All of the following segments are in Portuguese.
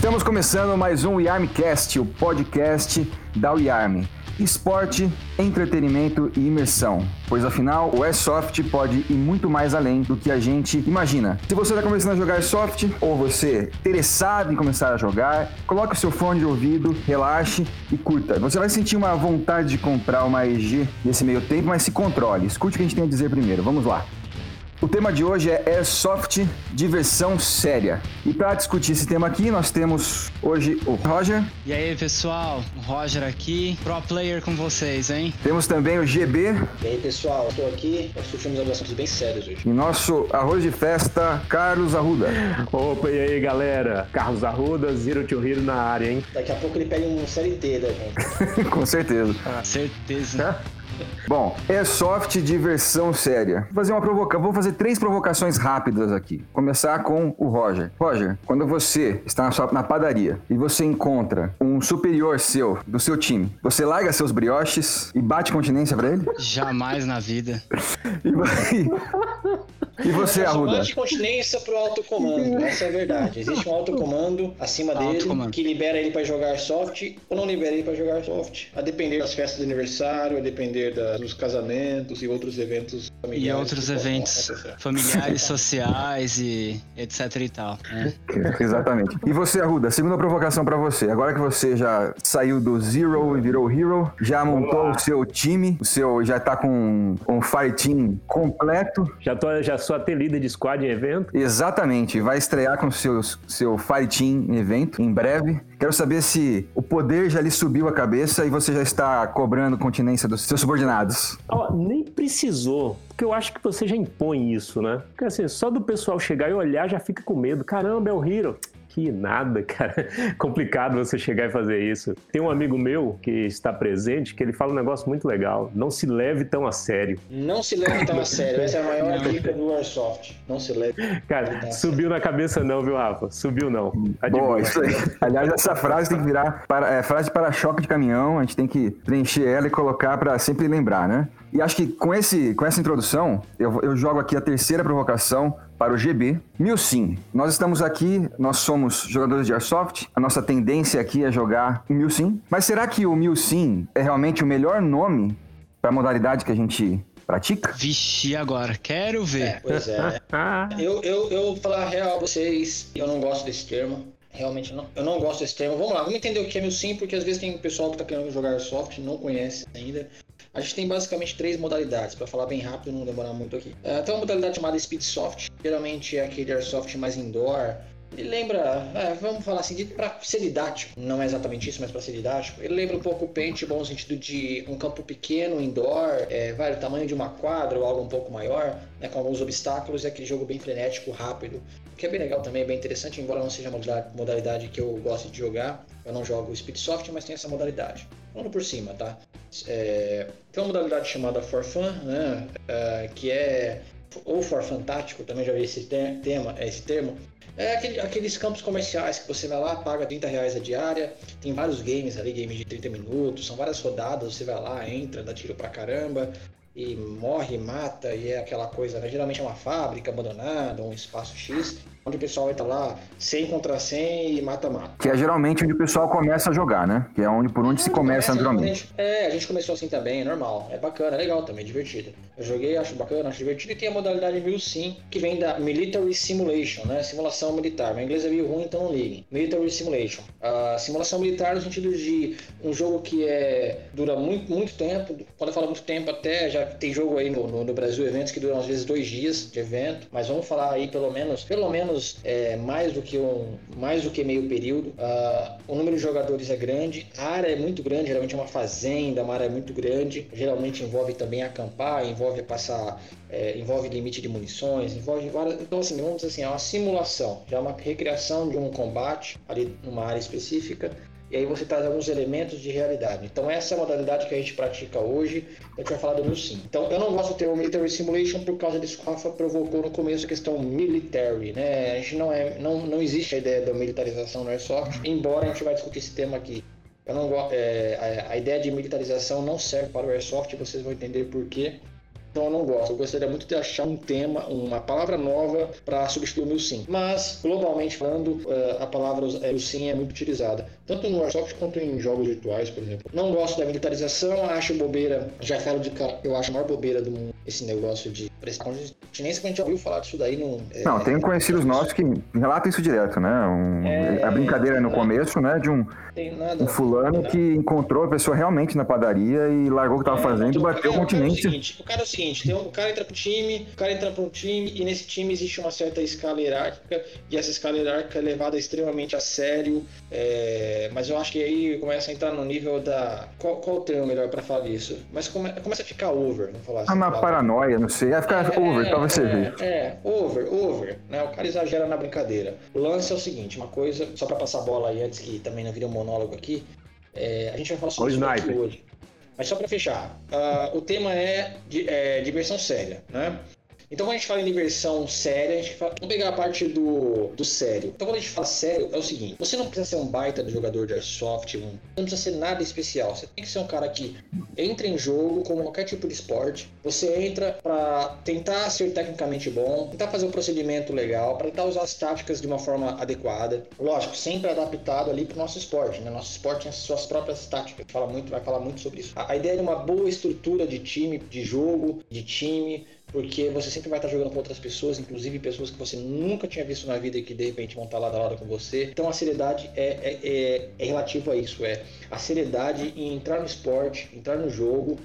Estamos começando mais um Yarmcast, o podcast da Yarm. Esporte, entretenimento e imersão, pois afinal o Airsoft pode ir muito mais além do que a gente imagina. Se você está começando a jogar Airsoft ou você é interessado em começar a jogar, coloque o seu fone de ouvido, relaxe e curta. Você vai sentir uma vontade de comprar uma EG nesse meio tempo, mas se controle. Escute o que a gente tem a dizer primeiro. Vamos lá. O tema de hoje é Airsoft diversão séria. E para discutir esse tema aqui, nós temos hoje o Roger. E aí, pessoal? O Roger aqui, pro player com vocês, hein? Temos também o GB. E aí, pessoal? Estou aqui. Nós discutimos alguns assuntos bem sérios hoje. E nosso arroz de festa, Carlos Arruda. Opa, e aí, galera? Carlos Arruda, Zero to Hero na área, hein? Daqui a pouco ele pega um série T da gente. com certeza. Ah, certeza. Bom, Airsoft diversão séria. Vou fazer uma provoca... Vou fazer três provocações rápidas aqui. Começar com o Roger. Roger, quando você está na, sua... na padaria e você encontra um superior seu, do seu time, você larga seus brioches e bate continência pra ele? Jamais na vida. e vai... E você, Arruda? Bate continência pro alto comando, essa é a verdade. Existe um alto comando acima dele comando. que libera ele para jogar soft ou não libera ele para jogar soft. A depender das festas de aniversário, a depender da, dos casamentos e outros eventos familiares. E outros eventos familiares, sociais e etc e tal. Né? Exatamente. E você, Arruda, segunda provocação para você. Agora que você já saiu do Zero e virou Hero, já montou o seu time, o seu já tá com um fire team completo. Já tô, já sou até líder de squad em evento. Exatamente. Vai estrear com o seu, seu fire team em evento em breve. Quero saber se o poder já lhe subiu a cabeça e você já está cobrando continência dos seus subordinados. Oh, nem precisou, porque eu acho que você já impõe isso, né? Porque assim, só do pessoal chegar e olhar já fica com medo. Caramba, é o Hero. Que nada, cara. Complicado você chegar e fazer isso. Tem um amigo meu que está presente que ele fala um negócio muito legal. Não se leve tão a sério. Não se leve tão a sério. Essa é a maior dica do Airsoft. Não se leve. Cara, subiu na cabeça não, viu, Rafa? Subiu não. Boa, isso aí. Aliás, essa frase tem que virar para, é, frase para choque de caminhão. A gente tem que preencher ela e colocar para sempre lembrar, né? E acho que com, esse, com essa introdução, eu, eu jogo aqui a terceira provocação para o GB. Milsim, nós estamos aqui, nós somos jogadores de Airsoft, a nossa tendência aqui é jogar o Milsim. Mas será que o Milsim é realmente o melhor nome para a modalidade que a gente pratica? Vixe, agora, quero ver. É, pois é. eu, eu, eu vou falar a real a vocês, eu não gosto desse termo. Realmente não, eu não gosto desse termo. Vamos lá, vamos entender o que é Milsim, porque às vezes tem pessoal que está querendo jogar Airsoft e não conhece ainda. A gente tem basicamente três modalidades, para falar bem rápido e não demorar muito aqui. Uh, tem uma modalidade chamada Speedsoft, geralmente é aquele airsoft mais indoor. Ele lembra, é, vamos falar assim, para ser didático, não é exatamente isso, mas para ser didático, ele lembra um pouco o paintball no sentido de um campo pequeno, indoor, é, vai do tamanho de uma quadra ou algo um pouco maior, né, com alguns obstáculos, é aquele jogo bem frenético, rápido, que é bem legal também, bem interessante, embora não seja a modalidade que eu gosto de jogar. Eu não jogo Speedsoft, mas tem essa modalidade. Falando por cima, tá? É, tem uma modalidade chamada For Fun, né? É, que é ou For Fantástico, também já vi esse tema, esse termo. É aquele, aqueles campos comerciais que você vai lá, paga 30 reais a diária, tem vários games ali, games de 30 minutos, são várias rodadas, você vai lá, entra, dá tiro pra caramba, e morre, mata, e é aquela coisa, né? geralmente é uma fábrica abandonada, um espaço X, onde o pessoal entra lá 100 contra 100 e mata-mata. Que é geralmente onde o pessoal começa a jogar, né? Que é onde por onde é, se começa, naturalmente. É, a gente começou assim também, é normal. É bacana, é legal também, divertido. Eu joguei, acho bacana, acho divertido. E tem a modalidade Mil Sim, que vem da Military Simulation, né? Simulação militar. Meu inglês é meio ruim, então não liguem. Military Simulation. A simulação militar no sentido de um jogo que é dura muito, muito tempo. Quando eu falo muito tempo, até já tem jogo aí no, no, no Brasil, eventos que duram às vezes dois dias de evento. Mas vamos falar aí pelo menos, pelo menos é, mais do que um mais do que meio período. Uh, o número de jogadores é grande, a área é muito grande, geralmente é uma fazenda, uma área muito grande. Geralmente envolve também acampar, envolve passar, é, envolve limite de munições, envolve várias. Então assim, vamos dizer assim, é uma simulação, já é uma recriação de um combate ali numa área específica e aí você traz alguns elementos de realidade. Então essa é a modalidade que a gente pratica hoje, a gente vai falar do MUSIM. Então eu não gosto do termo Military Simulation por causa disso que o Rafa provocou no começo a questão military, né? A gente não é, não, não existe a ideia da militarização no Airsoft, embora a gente vai discutir esse tema aqui. Eu não gosto, é, a, a, ideia de militarização não serve para o Airsoft, vocês vão entender por quê. Então eu não gosto. Eu gostaria muito de achar um tema, uma palavra nova para substituir o Milsim. Mas, globalmente falando, eh, a palavra Milsim é muito utilizada. Tanto no Warsoft quanto em jogos virtuais, por exemplo. Não gosto da militarização, acho bobeira. Já falo de cara, eu acho a maior bobeira do mundo esse negócio de prestar continência, que a gente já ouviu falar disso daí. No, é, não, tenho conhecidos é, nossos que relatam isso direto, né? Um, é, a brincadeira no começo, né? De um, um fulano que encontrou a pessoa realmente na padaria e largou o que estava é, fazendo e bateu o continente. O cara é o seguinte, tem um, o cara entra pro time, o cara entra pro time e nesse time existe uma certa escala hierárquica e essa escala hierárquica é levada extremamente a sério. É, mas eu acho que aí começa a entrar no nível da. Qual, qual o termo melhor para falar isso? Mas come, começa a ficar over, vamos falar assim. Ah, uma paranoia, não sei. Vai ficar é, over, talvez seja. É, é, over, over. Né? O cara exagera na brincadeira. O lance é o seguinte: uma coisa, só para passar a bola aí antes que também não vire um monólogo aqui. É, a gente vai falar sobre isso aqui hoje. Mas só para fechar, uh, o tema é, de, é diversão séria, né? Então, quando a gente fala em diversão séria, a gente fala... vamos pegar a parte do, do sério. Então, quando a gente fala sério, é o seguinte: você não precisa ser um baita do jogador de airsoft, um... não precisa ser nada especial. Você tem que ser um cara que entra em jogo, como qualquer tipo de esporte. Você entra para tentar ser tecnicamente bom, tentar fazer um procedimento legal, para tentar usar as táticas de uma forma adequada. Lógico, sempre adaptado ali para o nosso esporte, né? Nosso esporte tem as suas próprias táticas. Fala muito, vai falar muito sobre isso. A, a ideia de uma boa estrutura de time, de jogo, de time porque você sempre vai estar jogando com outras pessoas, inclusive pessoas que você nunca tinha visto na vida e que de repente vão estar lado a lado com você. Então a seriedade é, é, é, é relativo a isso, é a seriedade em entrar no esporte, entrar no jogo,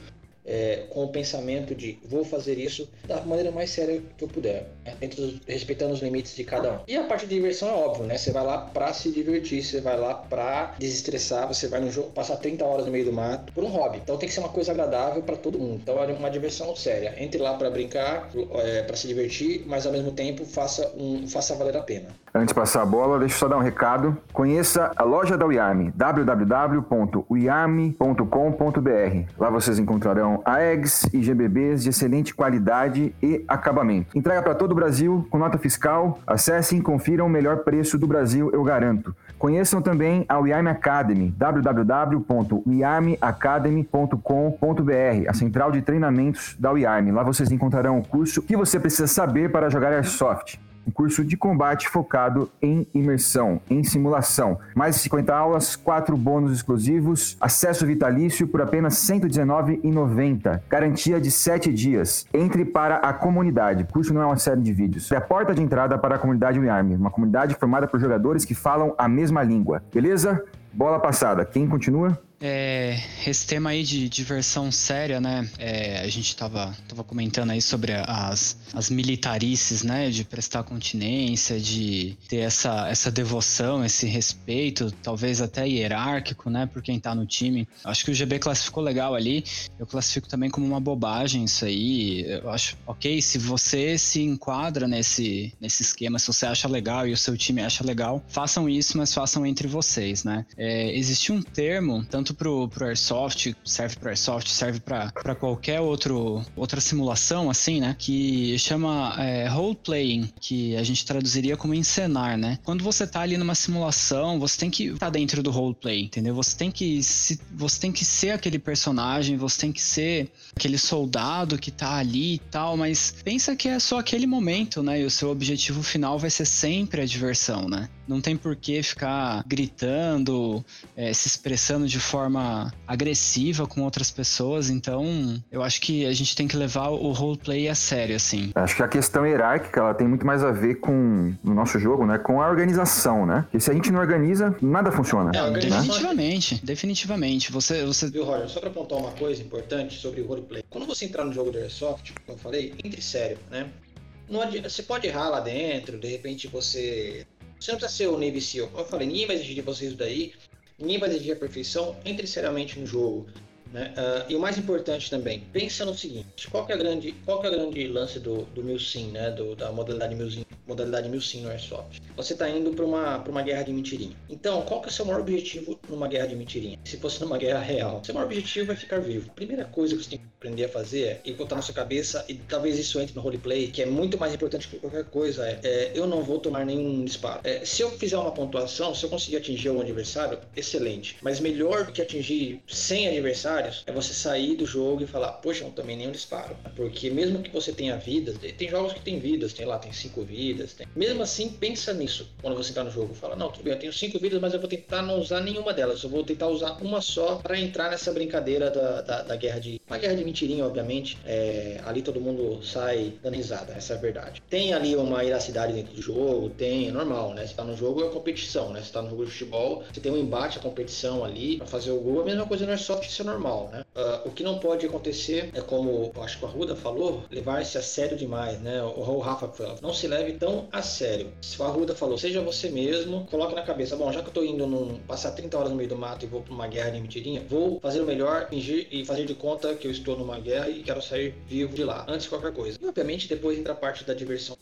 é, com o pensamento de vou fazer isso da maneira mais séria que eu puder, né? Dentro, respeitando os limites de cada um. E a parte de diversão é óbvio, né? Você vai lá para se divertir, você vai lá para desestressar, você vai no jogo passar 30 horas no meio do mato por um hobby. Então tem que ser uma coisa agradável para todo mundo. Então é uma diversão séria. Entre lá para brincar, é, para se divertir, mas ao mesmo tempo faça um faça valer a pena. Antes de passar a bola, deixa eu só dar um recado. Conheça a loja da Uyarme, www.uyarme.com.br. Lá vocês encontrarão AEGs e GBBs de excelente qualidade e acabamento. Entrega para todo o Brasil com nota fiscal. Acessem e confiram o melhor preço do Brasil, eu garanto. Conheçam também a WeArm Academy, www.wearmacademy.com.br, a central de treinamentos da WeArm. Lá vocês encontrarão o curso que você precisa saber para jogar Airsoft um curso de combate focado em imersão, em simulação. Mais de 50 aulas, 4 bônus exclusivos, acesso vitalício por apenas R$ 119,90. Garantia de 7 dias. Entre para a comunidade. O curso não é uma série de vídeos. É a porta de entrada para a comunidade WeArm, uma comunidade formada por jogadores que falam a mesma língua. Beleza? Bola passada. Quem continua? É, esse tema aí de diversão séria, né? É, a gente tava, tava comentando aí sobre as, as militarices, né? De prestar continência, de ter essa, essa devoção, esse respeito, talvez até hierárquico, né? Por quem tá no time. Acho que o GB classificou legal ali. Eu classifico também como uma bobagem isso aí. Eu acho, ok, se você se enquadra nesse, nesse esquema, se você acha legal e o seu time acha legal, façam isso, mas façam entre vocês, né? É, existe um termo, tanto tanto pro, pro Airsoft, serve pro Airsoft, serve para qualquer outro, outra simulação, assim, né? Que chama é, role-playing, que a gente traduziria como encenar, né? Quando você tá ali numa simulação, você tem que estar tá dentro do roleplay, entendeu? Você tem que se, você tem que ser aquele personagem, você tem que ser aquele soldado que tá ali e tal, mas pensa que é só aquele momento, né? E o seu objetivo final vai ser sempre a diversão, né? Não tem por que ficar gritando, é, se expressando de forma agressiva com outras pessoas. Então, eu acho que a gente tem que levar o roleplay a sério, assim. Acho que a questão hierárquica ela tem muito mais a ver com no nosso jogo, né? Com a organização, né? Porque se a gente não organiza, nada funciona. É, né? definitivamente, definitivamente. Você, você. Viu, Roger? Só para apontar uma coisa importante sobre o roleplay. Quando você entrar no jogo do Airsoft, como eu falei, entre sério, né? Não você pode errar lá dentro, de repente você você não precisa ser o Navy SEAL. Como eu falei, ninguém vai exigir de vocês isso daí. Ninguém vai exigir a perfeição. Entre seriamente no jogo. Né? Uh, e o mais importante também, pensa no seguinte: qual que é a grande, qual que é a grande lance do, do Milsim, né? Do, da modalidade Milsim, modalidade Milsim no Airsoft? Você está indo para uma, uma guerra de mentirinha. Então, qual que é o seu maior objetivo numa guerra de mentirinha? Se fosse numa guerra real, seu maior objetivo é ficar vivo. Primeira coisa que você tem que aprender a fazer é ir botar na sua cabeça e talvez isso entre no roleplay, que é muito mais importante que qualquer coisa. É, é eu não vou tomar nenhum disparo. É, se eu fizer uma pontuação, se eu conseguir atingir o adversário, excelente. Mas melhor do que atingir 100 adversários é você sair do jogo e falar, poxa, não tomei nenhum disparo. Porque mesmo que você tenha vidas, tem jogos que tem vidas, tem lá, tem cinco vidas. Tem... Mesmo assim, pensa nisso quando você está no jogo. Fala, não, tudo bem, eu tenho cinco vidas, mas eu vou tentar não usar nenhuma delas. Eu vou tentar usar uma só para entrar nessa brincadeira da, da, da, guerra de. Uma guerra de mentirinha, obviamente. É, ali todo mundo sai dando risada, essa é a verdade. Tem ali uma iracidade dentro do jogo, tem, é normal, né? Você tá no jogo é competição, né? Você tá no jogo de futebol, você tem um embate, a competição ali para fazer o gol. A mesma coisa no Airsoft, isso é normal, né? Uh, o que não pode acontecer é como acho que a Ruda falou, levar-se a sério demais, né? O, o Rafa falou, não se leve tão a sério. Se a Ruda falou, seja você mesmo, coloque na cabeça, bom, já que eu tô indo num, passar 30 horas no meio do mato e vou pra uma guerra de mentirinha, vou fazer o melhor, fingir e fazer de conta que eu estou numa guerra e quero sair vivo de lá, antes de qualquer coisa. E obviamente depois entra a parte da diversão.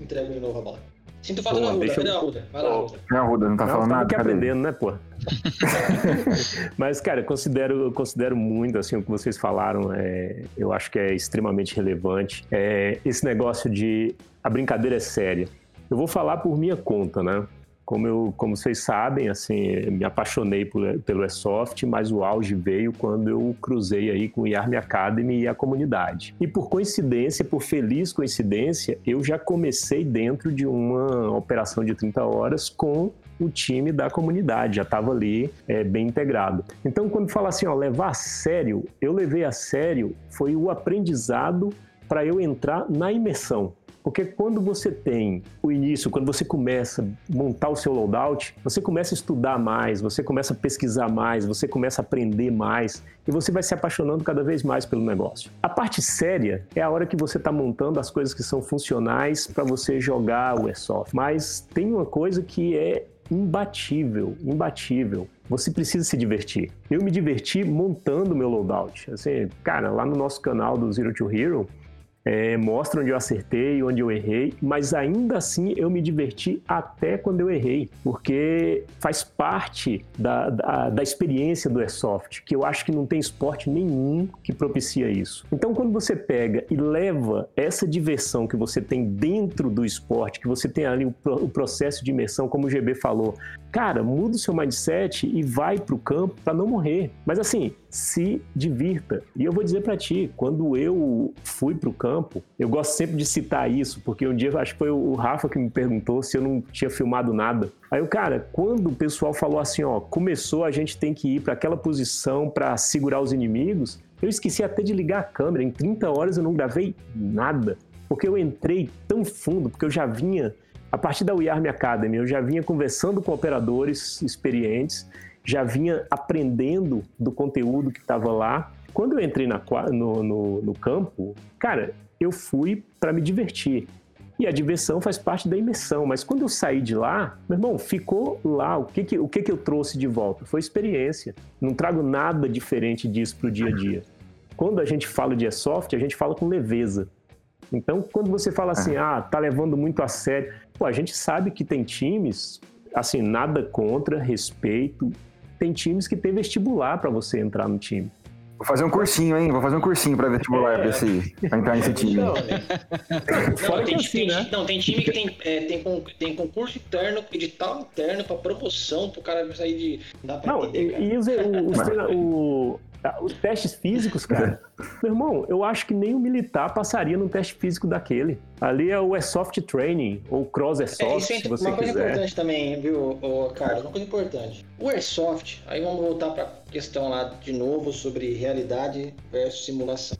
Entrego de novo a bola. Sinto falta da Ruda, cadê a Ruda? Vai lá, Ruda. Não, Ruda, não tá não, falando nada. que aprendendo, né, pô? Mas, cara, considero, considero muito, assim, o que vocês falaram, é, eu acho que é extremamente relevante. É, esse negócio de a brincadeira é séria. Eu vou falar por minha conta, né? Como, eu, como vocês sabem, assim, me apaixonei por, pelo Airsoft, mas o auge veio quando eu cruzei aí com o Army Academy e a comunidade. E por coincidência, por feliz coincidência, eu já comecei dentro de uma operação de 30 horas com o time da comunidade, já estava ali é, bem integrado. Então, quando fala assim, ó, levar a sério, eu levei a sério, foi o aprendizado para eu entrar na imersão. Porque quando você tem o início, quando você começa a montar o seu loadout, você começa a estudar mais, você começa a pesquisar mais, você começa a aprender mais e você vai se apaixonando cada vez mais pelo negócio. A parte séria é a hora que você está montando as coisas que são funcionais para você jogar o Airsoft. Mas tem uma coisa que é imbatível, imbatível. Você precisa se divertir. Eu me diverti montando meu loadout. Assim, cara, lá no nosso canal do Zero to Hero, é, mostra onde eu acertei, onde eu errei, mas ainda assim eu me diverti até quando eu errei, porque faz parte da, da, da, experiência do Airsoft, que eu acho que não tem esporte nenhum que propicia isso. Então, quando você pega e leva essa diversão que você tem dentro do esporte, que você tem ali o, o processo de imersão, como o GB falou, cara, muda o seu mindset e vai para o campo para não morrer. Mas assim, se divirta. E eu vou dizer para ti, quando eu fui para o campo, eu gosto sempre de citar isso, porque um dia acho que foi o Rafa que me perguntou se eu não tinha filmado nada. Aí o cara, quando o pessoal falou assim, ó, começou a gente tem que ir para aquela posição para segurar os inimigos, eu esqueci até de ligar a câmera. Em 30 horas eu não gravei nada, porque eu entrei tão fundo, porque eu já vinha a partir da We Army Academy, eu já vinha conversando com operadores experientes já vinha aprendendo do conteúdo que estava lá. Quando eu entrei na, no, no, no campo, cara, eu fui para me divertir. E a diversão faz parte da imersão, mas quando eu saí de lá, meu irmão, ficou lá. O que, que, o que, que eu trouxe de volta? Foi experiência. Não trago nada diferente disso para o dia a dia. Quando a gente fala de airsoft, a gente fala com leveza. Então, quando você fala assim, ah, tá levando muito a sério, pô, a gente sabe que tem times, assim, nada contra, respeito, tem times que tem vestibular para você entrar no time. Vou fazer um cursinho, hein? Vou fazer um cursinho para vestibular é. pra, esse, pra entrar nesse time. Não, né? não, tem, assim, tem, né? não, tem time que tem, é, tem, tem concurso interno, edital interno para promoção, pro cara sair de. Dá pra não, entender, e, e os, os, o, Tá, os testes físicos, cara. Meu irmão, eu acho que nem o militar passaria no teste físico daquele. Ali é o Airsoft Training, ou Cross Airsoft, é, isso é se você uma quiser. coisa importante também, viu, Carlos? Uma coisa importante. O Airsoft, aí vamos voltar para a questão lá de novo sobre realidade versus simulação.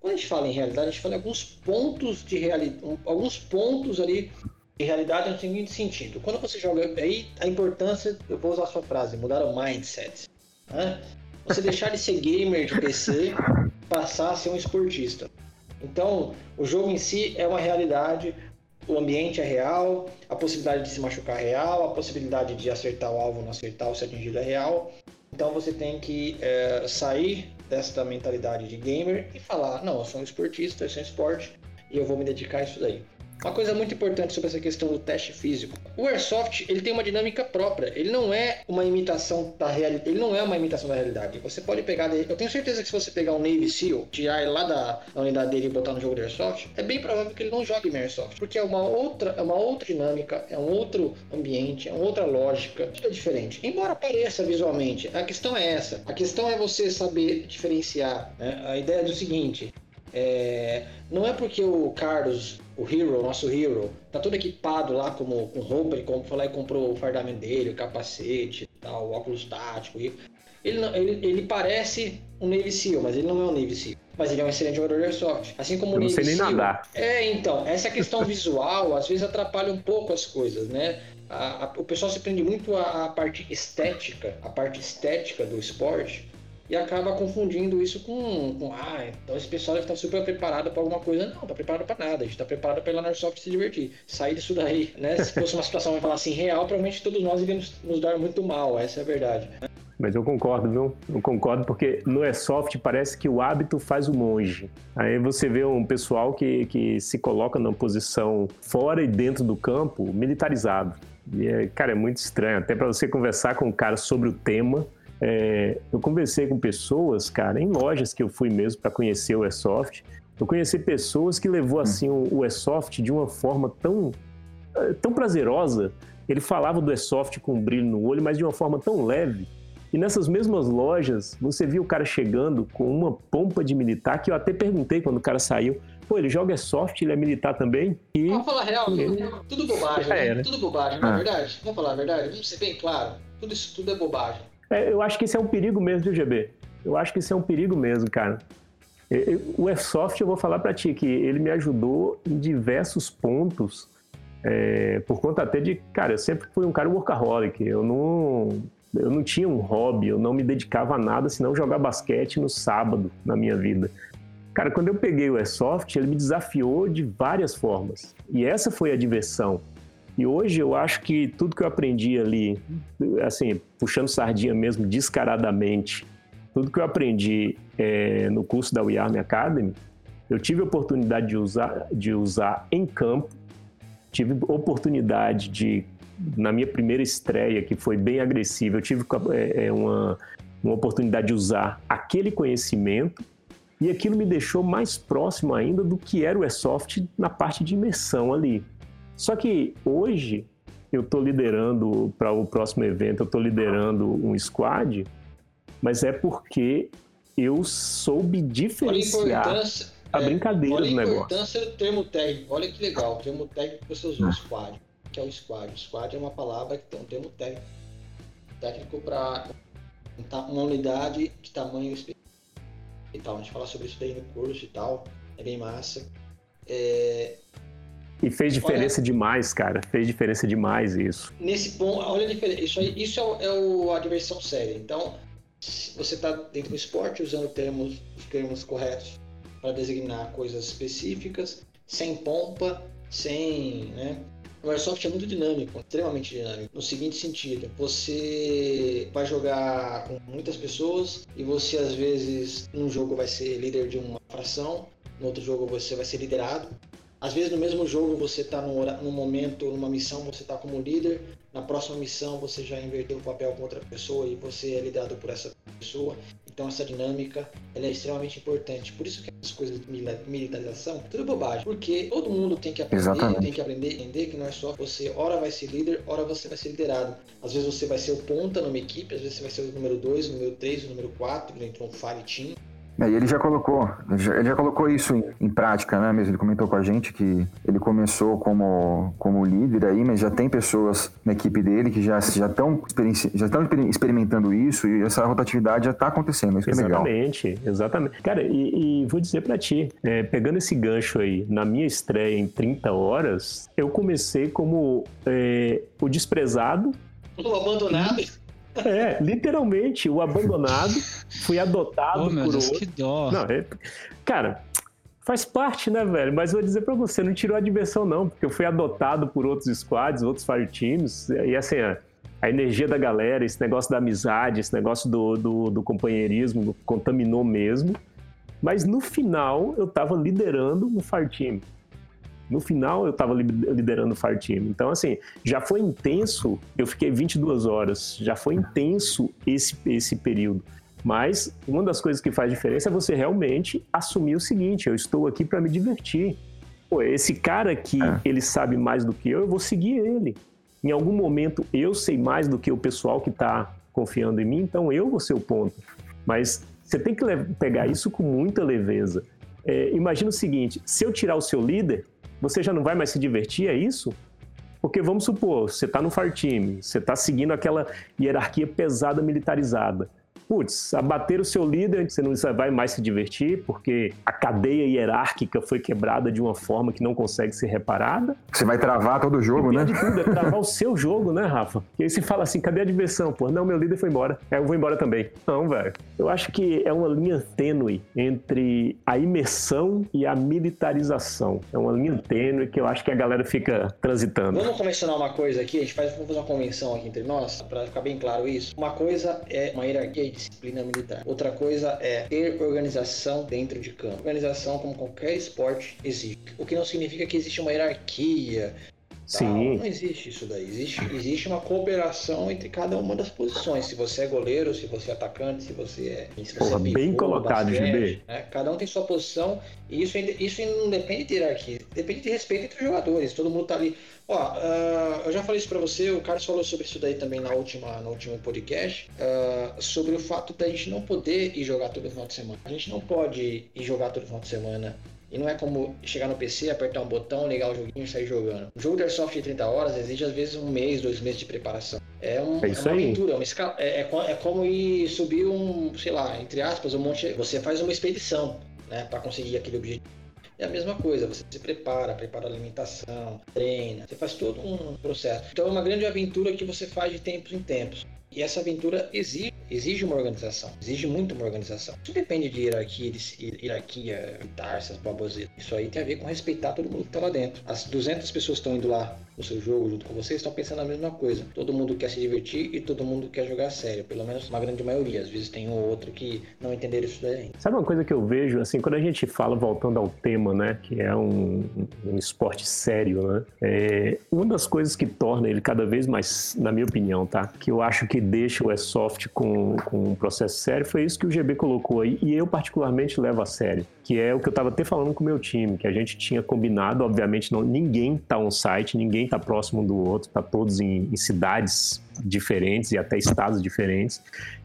Quando a gente fala em realidade, a gente fala em alguns pontos de realidade, alguns pontos ali de realidade no seguinte sentido. Quando você joga aí, a importância, eu vou usar a sua frase, mudar o mindset. Né? Você deixar de ser gamer de PC, passar a ser um esportista. Então, o jogo em si é uma realidade, o ambiente é real, a possibilidade de se machucar é real, a possibilidade de acertar o alvo, não acertar ou ser atingido é real. Então você tem que é, sair dessa mentalidade de gamer e falar, não, eu sou um esportista, eu sou um esporte e eu vou me dedicar a isso daí. Uma coisa muito importante sobre essa questão do teste físico. o Airsoft ele tem uma dinâmica própria. Ele não é uma imitação da realidade. Ele não é uma imitação da realidade. Você pode pegar. Eu tenho certeza que se você pegar um Navy SEAL, tirar ele lá da, da unidade dele e botar no jogo de Airsoft, é bem provável que ele não jogue em Airsoft. Porque é uma outra, é uma outra dinâmica, é um outro ambiente, é uma outra lógica. Tudo é diferente. Embora pareça visualmente, a questão é essa. A questão é você saber diferenciar. Né? A ideia é do seguinte. É, não é porque o Carlos o Hero, nosso Hero, tá todo equipado lá como, com roupa, ele foi lá e comprou o fardamento dele, o capacete, tal, o óculos tático. Ele, ele, ele parece um Navy SEAL, mas ele não é um Navy SEAL. Mas ele é um excelente jogador de Airsoft. Assim como Eu o não sei nem SEAL. nadar. É, então, essa questão visual às vezes atrapalha um pouco as coisas, né? A, a, o pessoal se prende muito à, à parte estética, a parte estética do esporte, e acaba confundindo isso com, com ah, então esse pessoal deve estar super preparado para alguma coisa. Não, tá preparado para nada. A gente tá preparado para ir lá na Airsoft se divertir. Sair disso daí, né? Se fosse uma situação, vai falar assim, real, provavelmente todos nós iríamos nos dar muito mal. Essa é a verdade. Mas eu concordo, viu? Eu concordo porque no Airsoft parece que o hábito faz o monge. Aí você vê um pessoal que, que se coloca numa posição fora e dentro do campo militarizado. E, é, cara, é muito estranho. Até para você conversar com o cara sobre o tema, é, eu conversei com pessoas, cara, em lojas que eu fui mesmo para conhecer o Airsoft. Eu conheci pessoas que levou hum. assim o, o Airsoft de uma forma tão, eh, tão prazerosa. Ele falava do Airsoft com um brilho no olho, mas de uma forma tão leve. E nessas mesmas lojas, você viu o cara chegando com uma pompa de militar, que eu até perguntei quando o cara saiu. Pô, ele joga Airsoft, ele é militar também? E... Vamos falar real, ele... tudo bobagem, né? Tudo bobagem, não é ah. verdade? Vamos falar a verdade? Vamos ser bem claro. Tudo isso tudo é bobagem. É, eu acho que isso é um perigo mesmo, viu, GB? Eu acho que isso é um perigo mesmo, cara. O Airsoft, eu vou falar para ti que ele me ajudou em diversos pontos, é, por conta até de, cara, eu sempre fui um cara workaholic. Eu não, eu não tinha um hobby, eu não me dedicava a nada senão jogar basquete no sábado na minha vida. Cara, quando eu peguei o Airsoft, ele me desafiou de várias formas. E essa foi a diversão. E hoje eu acho que tudo que eu aprendi ali, assim, puxando sardinha mesmo descaradamente, tudo que eu aprendi é, no curso da We Army Academy, eu tive oportunidade de usar, de usar em campo, tive oportunidade de, na minha primeira estreia, que foi bem agressiva, eu tive é, é, uma, uma oportunidade de usar aquele conhecimento e aquilo me deixou mais próximo ainda do que era o Airsoft na parte de imersão ali. Só que hoje eu estou liderando para o próximo evento, eu estou liderando um squad, mas é porque eu soube diferenciar a, a é, brincadeira do negócio. Olha a importância do termo técnico. Olha que legal, o termo técnico que você usou, ah. squad, que é o squad. O squad é uma palavra que tem um termo técnico, técnico para uma unidade de tamanho específico e tal. A gente fala sobre isso daí no curso e tal, é bem massa. É, e fez diferença olha, demais, cara. Fez diferença demais isso. Nesse ponto, olha a diferença. Isso, aí, isso é, é o, a diversão séria. Então, você está dentro do esporte usando termos, os termos corretos para designar coisas específicas, sem pompa, sem. Né? O Airsoft é muito dinâmico, extremamente dinâmico. No seguinte sentido, você vai jogar com muitas pessoas e você às vezes num jogo vai ser líder de uma fração, no outro jogo você vai ser liderado. Às vezes no mesmo jogo você está num, num, momento, numa missão, você está como líder, na próxima missão você já inverteu o papel com outra pessoa e você é liderado por essa pessoa. Então essa dinâmica ela é extremamente importante. Por isso que as coisas de militarização, tudo bobagem. Porque todo mundo tem que aprender, Exatamente. tem que aprender entender que não é só você, hora vai ser líder, hora você vai ser liderado. Às vezes você vai ser o ponta numa equipe, às vezes você vai ser o número 2, o número 3, o número 4, dentro de um fire team. É, e ele já colocou, ele já, ele já colocou isso em, em, prática, né? Mesmo ele comentou com a gente que ele começou como, como líder aí, mas já tem pessoas na equipe dele que já estão já estão experimentando isso e essa rotatividade já está acontecendo. Isso exatamente, é legal. exatamente. Cara, e, e vou dizer para ti, é, pegando esse gancho aí, na minha estreia em 30 horas, eu comecei como é, o desprezado. O abandonado. É, literalmente, o abandonado foi adotado oh, por Deus, outro. Que dó. Não, é... Cara, faz parte, né, velho? Mas vou dizer pra você, não tirou a diversão, não, porque eu fui adotado por outros squads, outros fire teams, e assim, a, a energia da galera, esse negócio da amizade, esse negócio do, do, do companheirismo contaminou mesmo. Mas no final, eu tava liderando um fire team. No final, eu estava liderando o Fire Team. Então, assim, já foi intenso. Eu fiquei 22 horas. Já foi intenso esse, esse período. Mas uma das coisas que faz diferença é você realmente assumir o seguinte: eu estou aqui para me divertir. Pô, esse cara aqui, é. ele sabe mais do que eu, eu vou seguir ele. Em algum momento eu sei mais do que o pessoal que está confiando em mim, então eu vou ser o ponto. Mas você tem que pegar isso com muita leveza. É, imagina o seguinte: se eu tirar o seu líder, você já não vai mais se divertir, é isso? Porque vamos supor, você está no far team, você está seguindo aquela hierarquia pesada militarizada putz, abater o seu líder, você não vai mais se divertir, porque a cadeia hierárquica foi quebrada de uma forma que não consegue ser reparada. Você vai travar todo o jogo, né? De tudo, é travar o seu jogo, né, Rafa? E aí você fala assim, cadê a diversão? Pô, não, meu líder foi embora. É, eu vou embora também. Não, velho. Eu acho que é uma linha tênue entre a imersão e a militarização. É uma linha tênue que eu acho que a galera fica transitando. Vamos convencionar uma coisa aqui, a gente faz, vamos fazer uma convenção aqui entre nós, para ficar bem claro isso. Uma coisa é uma hierarquia de disciplina militar. Outra coisa é ter organização dentro de campo. Organização, como qualquer esporte, existe. O que não significa que existe uma hierarquia, Sim. Não existe isso daí. Existe, existe uma cooperação entre cada uma das posições. Se você é goleiro, se você é atacante, se você é. Se você é bem colocado, GB. Né? Cada um tem sua posição e isso, isso não depende de hierarquia. Depende de respeito entre os jogadores. Todo mundo tá ali. Ó, uh, eu já falei isso para você, o Carlos falou sobre isso daí também na última, no último podcast, uh, sobre o fato da gente não poder ir jogar todo final de semana. A gente não pode ir jogar todo final de semana e não é como chegar no PC, apertar um botão, ligar o joguinho e sair jogando. O jogo de Airsoft de 30 horas exige às vezes um mês, dois meses de preparação. É, um, é, é uma aventura, é uma escala, é, é, é, como ir subir um, sei lá, entre aspas, um monte. Você faz uma expedição, né, para conseguir aquele objetivo. É a mesma coisa, você se prepara, prepara a alimentação, treina, você faz todo um processo. Então é uma grande aventura que você faz de tempos em tempos. E essa aventura exige exige uma organização, exige muito uma organização. Isso depende de hierarquia, de hierarquia, militar, essas baboseiras. Isso aí tem a ver com respeitar todo mundo que está lá dentro. As 200 pessoas estão indo lá no seu jogo junto com vocês estão pensando a mesma coisa. Todo mundo quer se divertir e todo mundo quer jogar sério, pelo menos uma grande maioria. Às vezes tem um ou outro que não entenderam isso daí. Sabe uma coisa que eu vejo, assim, quando a gente fala, voltando ao tema, né, que é um, um esporte sério, né, é, uma das coisas que torna ele cada vez mais, na minha opinião, tá, que eu acho que deixa o Airsoft com com, um processo sério, foi isso que o GB colocou aí, e eu particularmente levo a sério, que é o que eu estava até falando com o meu time, que a gente tinha combinado, obviamente não, ninguém está on site, ninguém está próximo do outro, está todos em, em cidades diferentes e até estados diferentes,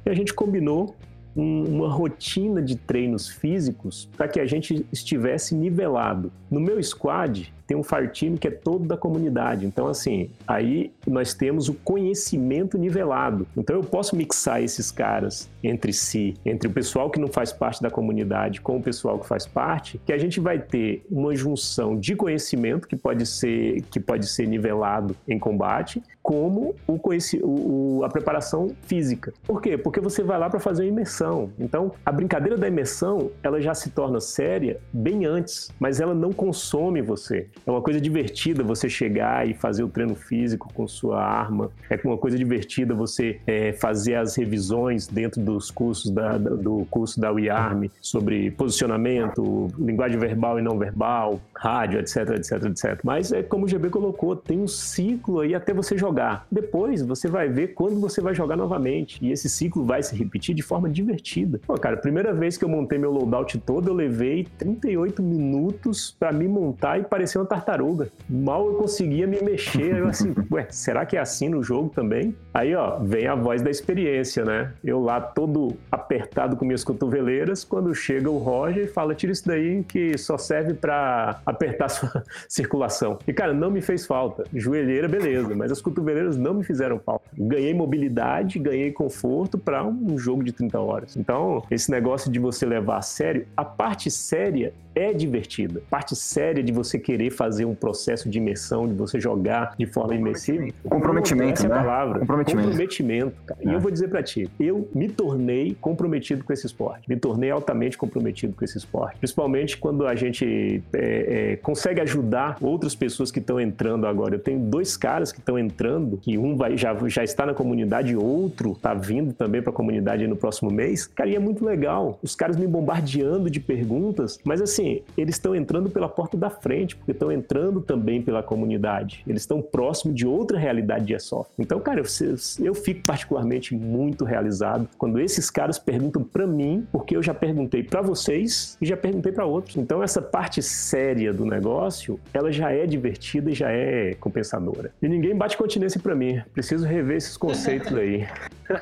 e a gente combinou uma rotina de treinos físicos para que a gente estivesse nivelado. No meu squad, tem um fire team que é todo da comunidade. Então, assim, aí nós temos o conhecimento nivelado. Então, eu posso mixar esses caras entre si, entre o pessoal que não faz parte da comunidade com o pessoal que faz parte, que a gente vai ter uma junção de conhecimento que pode ser, que pode ser nivelado em combate, como o, o a preparação física. Por quê? Porque você vai lá para fazer uma imersão. Então, a brincadeira da imersão, ela já se torna séria bem antes, mas ela não consome você. É uma coisa divertida você chegar e fazer o treino físico com sua arma. É uma coisa divertida você é, fazer as revisões dentro dos cursos da, do curso da WeArm sobre posicionamento, linguagem verbal e não verbal, rádio, etc, etc, etc. Mas é como o GB colocou, tem um ciclo aí até você jogar. Depois você vai ver quando você vai jogar novamente. E esse ciclo vai se repetir de forma divertida. Pô, cara, primeira vez que eu montei meu loadout todo, eu levei 38 minutos para me montar e parecer uma tartaruga. Mal eu conseguia me mexer. Eu assim, ué, será que é assim no jogo também? Aí, ó, vem a voz da experiência, né? Eu lá todo apertado com minhas cotoveleiras, quando chega o Roger e fala: tira isso daí que só serve para apertar sua circulação. E, cara, não me fez falta. Joelheira, beleza, mas as cotoveleiras não me fizeram falta. Ganhei mobilidade, ganhei conforto para um jogo de 30 horas. Então, esse negócio de você levar a sério, a parte séria é divertida. A parte séria de você querer fazer um processo de imersão, de você jogar de forma imersiva. Comprometimento, é né? Comprometimento. Comprometimento, cara. É. E eu vou dizer para ti, eu me tornei comprometido com esse esporte. Me tornei altamente comprometido com esse esporte. Principalmente quando a gente é, é, consegue ajudar outras pessoas que estão entrando agora. Eu tenho dois caras que estão entrando que um vai, já, já está na comunidade e outro está vindo também para a comunidade no próximo mês, cara, e é muito legal. Os caras me bombardeando de perguntas, mas assim, eles estão entrando pela porta da frente, porque estão entrando também pela comunidade. Eles estão próximos de outra realidade de Airsoft. Então, cara, eu, eu fico particularmente muito realizado quando esses caras perguntam para mim, porque eu já perguntei para vocês e já perguntei para outros. Então, essa parte séria do negócio, ela já é divertida e já é compensadora. E ninguém bate continência para mim. Preciso rever esses conceitos aí.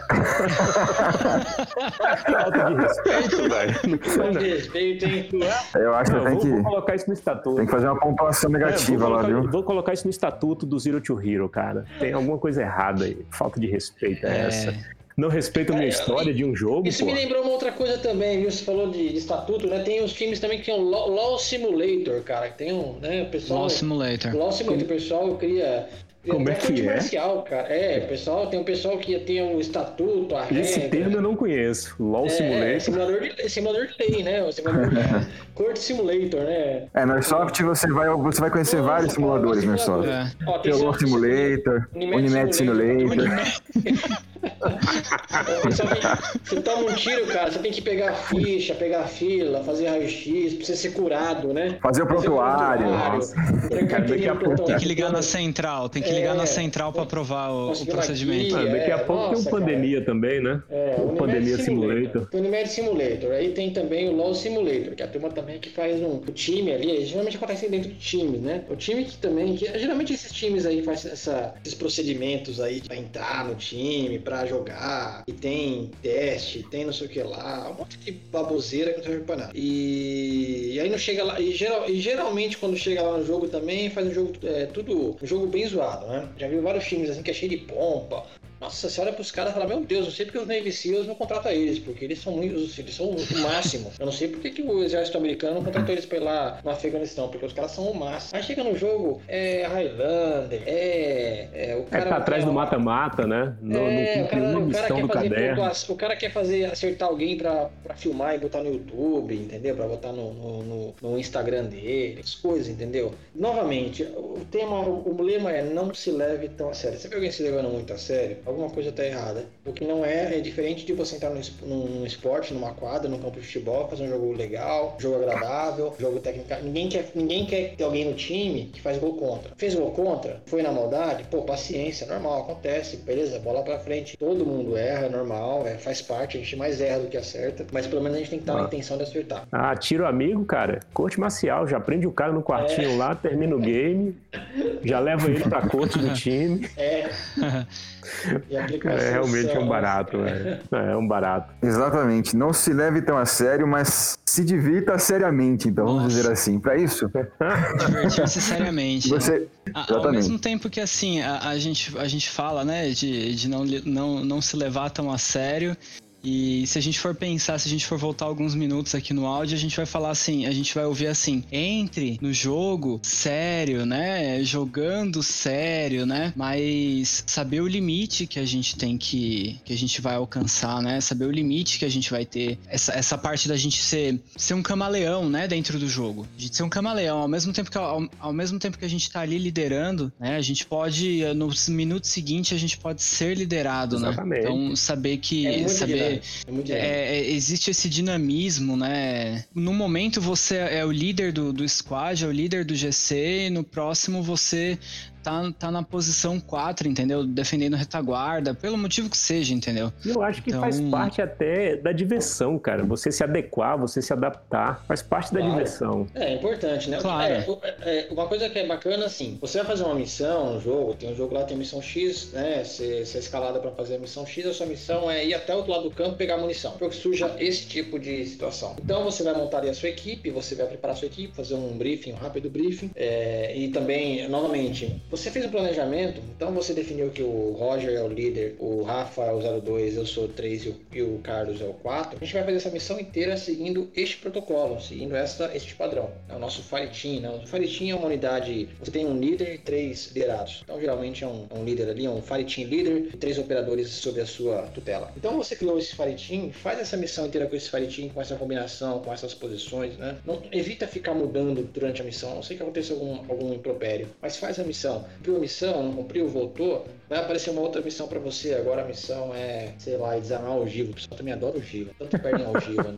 Falta de respeito, velho. Falta de respeito, hein? Eu acho que não, tem vou, que. Vou colocar isso no estatuto. Tem que fazer uma pontuação negativa é, lá, viu? Vou colocar isso no estatuto do Zero to Hero, cara. Tem alguma coisa errada aí. Falta de respeito é, é. essa. Não respeita a minha história de um jogo. Isso pô. me lembrou uma outra coisa também, viu? Você falou de, de estatuto, né? Tem os times também que tem o Law, Law Simulator, cara. Que tem um, né? O pessoal. Law Simulator. Law Simulator, o pessoal cria como é que é? Marcial, cara. É, pessoal, tem um pessoal que tem o um estatuto, a Esse regra. termo eu não conheço. LOL é, Simulator. É, simulador de, simulador de lei, né? O simulador Court Simulator, né? É, no Airsoft você vai, você vai conhecer Nossa, vários simuladores no Airsoft. É. Ó, tem o LOL Simulator, Unimed Simulator. Simulator. você toma um tiro, cara, você tem que pegar ficha, pegar fila, fazer raio-x, pra você ser curado, né? Fazer o prontuário. Tem que ligar na central, tem que ligar é, na central para aprovar o, o procedimento. Aqui, ah, daqui a é, pouco nossa, tem um pandemia cara. também, né? É, o Pandemia Simulator. O Unimed Simulator. Aí tem também o LoL Simulator, que é a turma também que faz um o time ali, geralmente acontece dentro de time, né? O time que também, que geralmente esses times aí fazem essa, esses procedimentos aí para entrar no time, para jogar, e tem teste, tem não sei o que lá, um monte de baboseira que não serve pra nada. E, e aí não chega lá, e, geral, e geralmente quando chega lá no jogo também faz um jogo é, tudo um jogo bem zoado, né? Já vi vários filmes assim que é cheio de pompa, nossa, você olha pros caras e fala, meu Deus, não sei porque os Navy Seals não contratam eles, porque eles são muito, eles são o máximo. Eu não sei porque que o exército americano não contratou eles pra ir lá no Afeganistão, porque os caras são o máximo. Aí chega no jogo, é Highlander, é. É, o cara, é tá atrás do mata-mata, né? No, é, no, o, cara, o, cara quer fazer o cara quer fazer acertar alguém pra, pra filmar e botar no YouTube, entendeu? Pra botar no, no, no, no Instagram dele, as coisas, entendeu? Novamente, o tema, o, o lema é não se leve tão a sério. Você vê alguém se levando muito a sério? Alguma coisa está errada. O que não é, é diferente de você entrar num, num esporte, numa quadra, num campo de futebol, fazer um jogo legal, jogo agradável, jogo técnico. Ninguém quer, ninguém quer ter alguém no time que faz gol contra. Fez gol contra, foi na maldade, pô, paciência, normal, acontece, beleza, bola pra frente. Todo mundo erra, é normal, é, faz parte, a gente mais erra do que acerta, mas pelo menos a gente tem que estar ah. na intenção de acertar. Ah, tiro amigo, cara, corte marcial, já prende o cara no quartinho é. lá, termina o game, já leva ele pra corte do time. É. é realmente um barato, velho. É um barato. Exatamente. Não se leve tão a sério, mas se divirta seriamente, então, Nossa. vamos dizer assim. Para isso. Divertir-se seriamente. Você... Ao mesmo tempo que, assim, a, a, gente, a gente fala, né, de, de não, não, não se levar tão a sério, e se a gente for pensar, se a gente for voltar alguns minutos aqui no áudio, a gente vai falar assim, a gente vai ouvir assim, entre no jogo sério, né? Jogando sério, né? Mas saber o limite que a gente tem que que a gente vai alcançar, né? Saber o limite que a gente vai ter. Essa, essa parte da gente ser ser um camaleão, né, dentro do jogo. De ser um camaleão, ao mesmo tempo que ao, ao mesmo tempo que a gente tá ali liderando, né? A gente pode no minuto seguinte a gente pode ser liderado, né? Exatamente. né? Então saber que é saber é, é, existe esse dinamismo, né? No momento você é o líder do, do squad, é o líder do GC, e no próximo você tá, tá na posição 4, entendeu? Defendendo retaguarda, pelo motivo que seja, entendeu? Eu acho que então... faz parte até da diversão, cara. Você se adequar, você se adaptar, faz parte claro. da diversão. É, importante, né? Claro. É, é, uma coisa que é bacana, assim, você vai fazer uma missão, um jogo, tem um jogo lá, tem missão X, né? Você, você é escalada para fazer a missão X, a sua missão é ir até o outro lado do campo pegar munição. Porque surja esse tipo de situação. Então você vai montar a sua equipe, você vai preparar a sua equipe, fazer um briefing, um rápido briefing. É, e também, novamente, você fez um planejamento, então você definiu que o Roger é o líder, o Rafa é o 02, eu sou o 3 e o, e o Carlos é o 4. A gente vai fazer essa missão inteira seguindo este protocolo, seguindo esta, este padrão. É o nosso Team, né? O Team é uma unidade, você tem um líder e três liderados. Então geralmente é um, é um líder ali, um Fire Team líder e três operadores sob a sua tutela. Então você criou esse Team, faz essa missão inteira com esse Team, com essa combinação, com essas posições, né? Não, evita ficar mudando durante a missão, não sei que aconteça algum, algum impropério, mas faz a missão missão. Cumpriu a missão, não cumpriu, voltou, vai aparecer uma outra missão para você. Agora a missão é, sei lá, desarmar o Giva. O pessoal também adora o Giva. Tanto perdem ao Giva, né?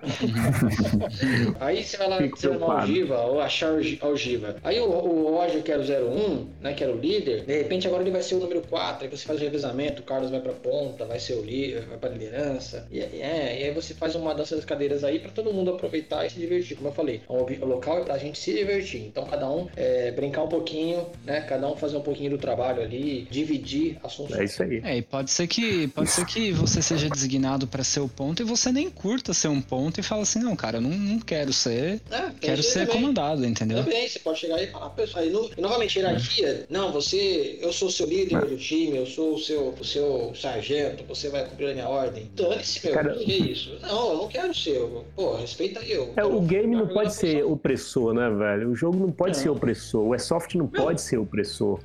Aí você vai lá desarmar o Giva ou achar o Algiva. Aí o, o Roger, que era o 01, né, que era o líder, de repente agora ele vai ser o número 4. Aí você faz o revezamento, o Carlos vai pra ponta, vai ser o líder, vai pra liderança. E, é, e aí você faz uma dança das cadeiras aí para todo mundo aproveitar e se divertir. Como eu falei, o local é pra gente se divertir. Então cada um é, brincar um pouquinho, né? Cada um fazer um pouquinho do trabalho ali, dividir assuntos. É isso aí. É, e pode ser que pode ser que você seja designado para ser o ponto e você nem curta ser um ponto e fala assim, não, cara, eu não, não quero ser, é, quero ser também. comandado, entendeu? Também, você pode chegar e falar, pessoal, e, no, e novamente hierarquia, não, você, eu sou o seu líder do time, eu sou o seu, o seu sargento, você vai cumprir a minha ordem. Dane-se, meu, cara... que é isso? Não, eu não quero ser, pô, respeita eu. É, o game não pode ser opressor, né, velho? O jogo não pode não. ser opressor, o Airsoft não Meu, pode ser opressor.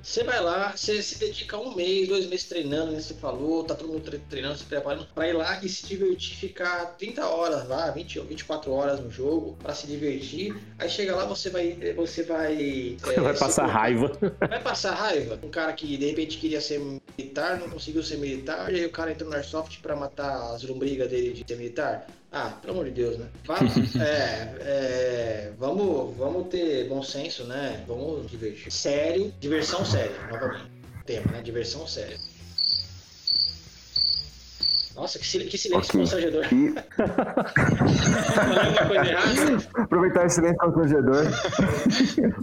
Você vai lá, você se dedica um mês, dois meses treinando, como você falou, tá todo mundo treinando, se preparando pra ir lá e se divertir, ficar 30 horas lá, 20 ou 24 horas no jogo pra se divertir. Aí chega lá, você vai. Você vai. É, vai passar raiva. Vai passar raiva. Um cara que de repente queria ser militar, não conseguiu ser militar, e aí o cara entrou no Airsoft pra matar as lombrigas dele de ser militar. Ah, pelo amor de Deus, né? é, é, vamos, vamos ter bom senso, né? Vamos divertir. Sério, diversão séria, novamente. Tema, né? Diversão séria. Nossa, que, que silêncio okay. constrangedor. E... aproveitar esse silêncio constrangedor.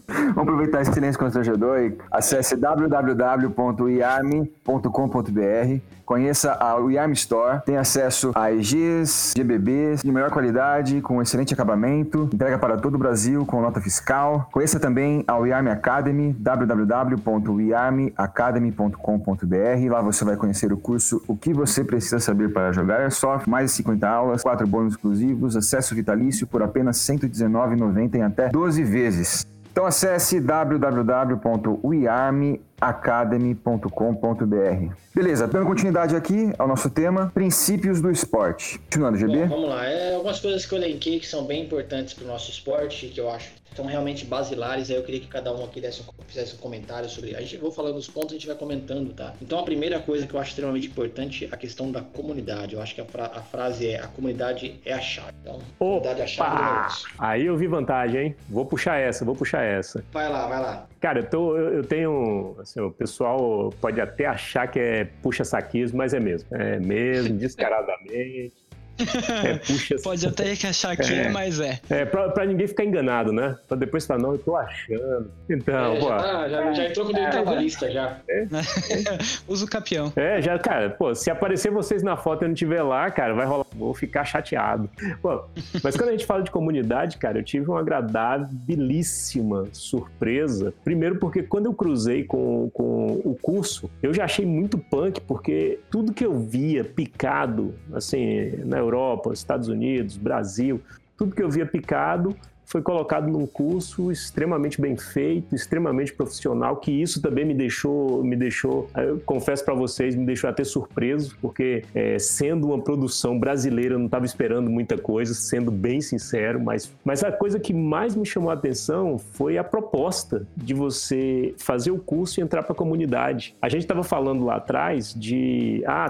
Vamos aproveitar esse silêncio constrangedor e acesse www.iarme.com.br Conheça a Yarm Store, tem acesso a EGs, GBBs de melhor qualidade, com excelente acabamento, entrega para todo o Brasil com nota fiscal. Conheça também a Yarm Academy, www.yarmacademy.com.br. Lá você vai conhecer o curso O que você precisa saber para jogar Airsoft, mais de 50 aulas, 4 bônus exclusivos, acesso vitalício por apenas R$ 119,90 em até 12 vezes. Então acesse www.wearmyacademy.com.br. Beleza, dando continuidade aqui ao nosso tema, princípios do esporte. Continuando, GB? Bom, vamos lá. É algumas coisas que eu elenquei que são bem importantes para o nosso esporte, que eu acho são realmente basilares. Aí eu queria que cada um aqui desse, fizesse um comentário sobre. A gente vou falando os pontos, a gente vai comentando, tá? Então a primeira coisa que eu acho extremamente importante é a questão da comunidade. Eu acho que a, fra a frase é a comunidade é a chave. Então, a comunidade é a chave. Aí eu vi vantagem, hein? Vou puxar essa, vou puxar essa. Vai lá, vai lá. Cara, eu, tô, eu tenho. Assim, o pessoal pode até achar que é puxa-saquismo, mas é mesmo. É mesmo, descaradamente. É, puxa Pode até achar que é, mas é. É, pra, pra, ninguém ficar enganado, né? Pra depois falar, não, eu tô achando. Então, é, pô. Já, já, já entrou com o dedo trabalhista já. É. Usa o campeão. É, já, cara, pô, se aparecer vocês na foto e eu não estiver lá, cara, vai rolar. Vou ficar chateado. Pô, mas quando a gente fala de comunidade, cara, eu tive uma agradabilíssima surpresa. Primeiro, porque quando eu cruzei com, com o curso, eu já achei muito punk, porque tudo que eu via picado, assim, na Europa, Europa, Estados Unidos, Brasil, tudo que eu via picado foi colocado num curso extremamente bem feito, extremamente profissional, que isso também me deixou, me deixou, eu confesso para vocês, me deixou até surpreso, porque é, sendo uma produção brasileira, eu não estava esperando muita coisa, sendo bem sincero, mas, mas a coisa que mais me chamou a atenção foi a proposta de você fazer o curso e entrar para a comunidade. A gente estava falando lá atrás de ah,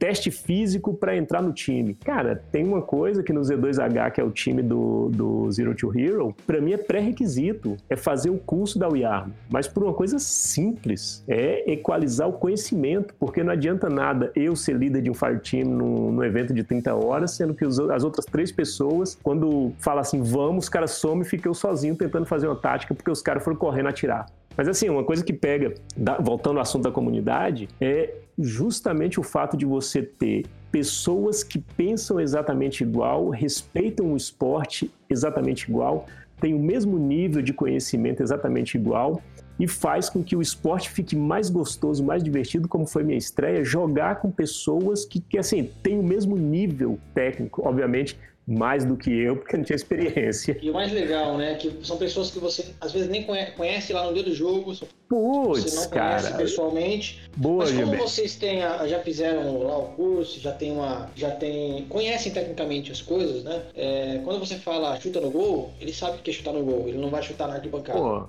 teste físico para entrar no time. Cara, tem uma coisa que no Z2H, que é o time do, do Zero to Hero, para mim é pré-requisito, é fazer o curso da UIARM, mas por uma coisa simples, é equalizar o conhecimento, porque não adianta nada eu ser líder de um fireteam num, num evento de 30 horas, sendo que os, as outras três pessoas, quando fala assim, vamos, os caras somem e fica eu sozinho tentando fazer uma tática, porque os caras foram correndo atirar. Mas assim, uma coisa que pega, voltando ao assunto da comunidade, é justamente o fato de você ter pessoas que pensam exatamente igual, respeitam o esporte exatamente igual, têm o mesmo nível de conhecimento exatamente igual e faz com que o esporte fique mais gostoso, mais divertido, como foi minha estreia, jogar com pessoas que, que assim, têm o mesmo nível técnico, obviamente, mais do que eu, porque não tinha experiência. E o mais legal, né, que são pessoas que você às vezes nem conhece lá no dia do jogo, Puts, você não conhece cara. pessoalmente. Boa, mas como vocês têm já fizeram lá o curso, já tem uma, já tem, conhecem tecnicamente as coisas, né? É, quando você fala chuta no gol, ele sabe que é chutar no gol, ele não vai chutar na arquibancada. Pô.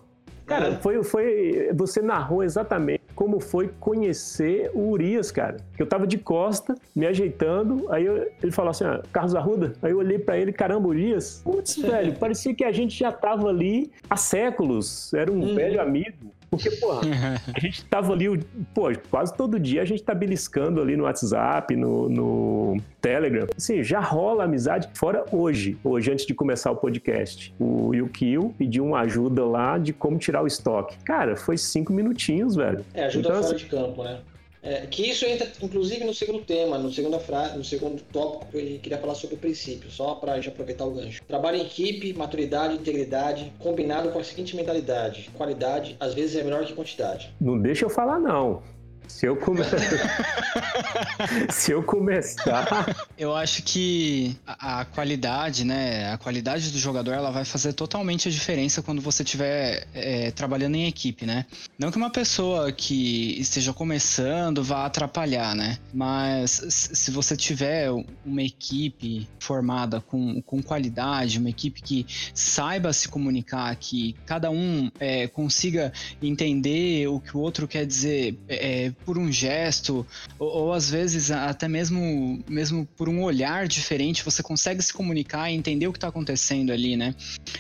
Cara, foi, foi. Você narrou exatamente como foi conhecer o Urias, cara. Eu tava de costa, me ajeitando, aí eu, ele falou assim: ah, Carlos Arruda. Aí eu olhei para ele, caramba, Urias. Putz, velho, parecia que a gente já tava ali há séculos. Era um uhum. velho amigo. Porque, porra, a gente tava ali, pô, quase todo dia a gente tá beliscando ali no WhatsApp, no, no Telegram. Assim, já rola amizade, fora hoje, hoje, antes de começar o podcast. O Yukio pediu uma ajuda lá de como tirar o estoque. Cara, foi cinco minutinhos, velho. É, ajuda então, fora assim, de campo, né? É, que isso entra, inclusive, no segundo tema, no segundo frase, no segundo tópico que eu queria falar sobre o princípio, só para já aproveitar o gancho. Trabalho em equipe, maturidade, integridade, combinado com a seguinte mentalidade: qualidade às vezes é melhor que quantidade. Não deixa eu falar, não. Se eu, come... Se eu começar. Eu acho que a, a, qualidade, né? A qualidade do jogador ela vai fazer totalmente a diferença quando você estiver é, trabalhando em equipe, né? Não que uma pessoa que esteja começando vá atrapalhar, né? Mas se você tiver uma equipe formada com, com qualidade, uma equipe que saiba se comunicar, que cada um é, consiga entender o que o outro quer dizer. É, por um gesto, ou, ou, às vezes até mesmo, mesmo por um olhar diferente, você consegue se comunicar e entender o que está acontecendo ali, né?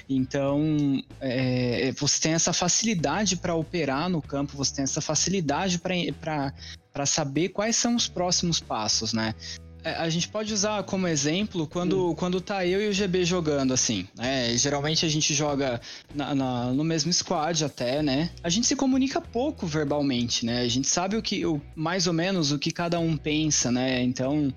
Então, é, você tem essa facilidade para operar no campo, você tem essa facilidade para saber quais são os próximos passos, né? É, a gente pode usar como exemplo quando, hum. quando tá eu e o GB jogando, assim. Né? Geralmente a gente joga na, na, no mesmo squad até, né? A gente se comunica pouco verbalmente, né? A gente sabe o que, o, mais ou menos o que cada um pensa, né? Então,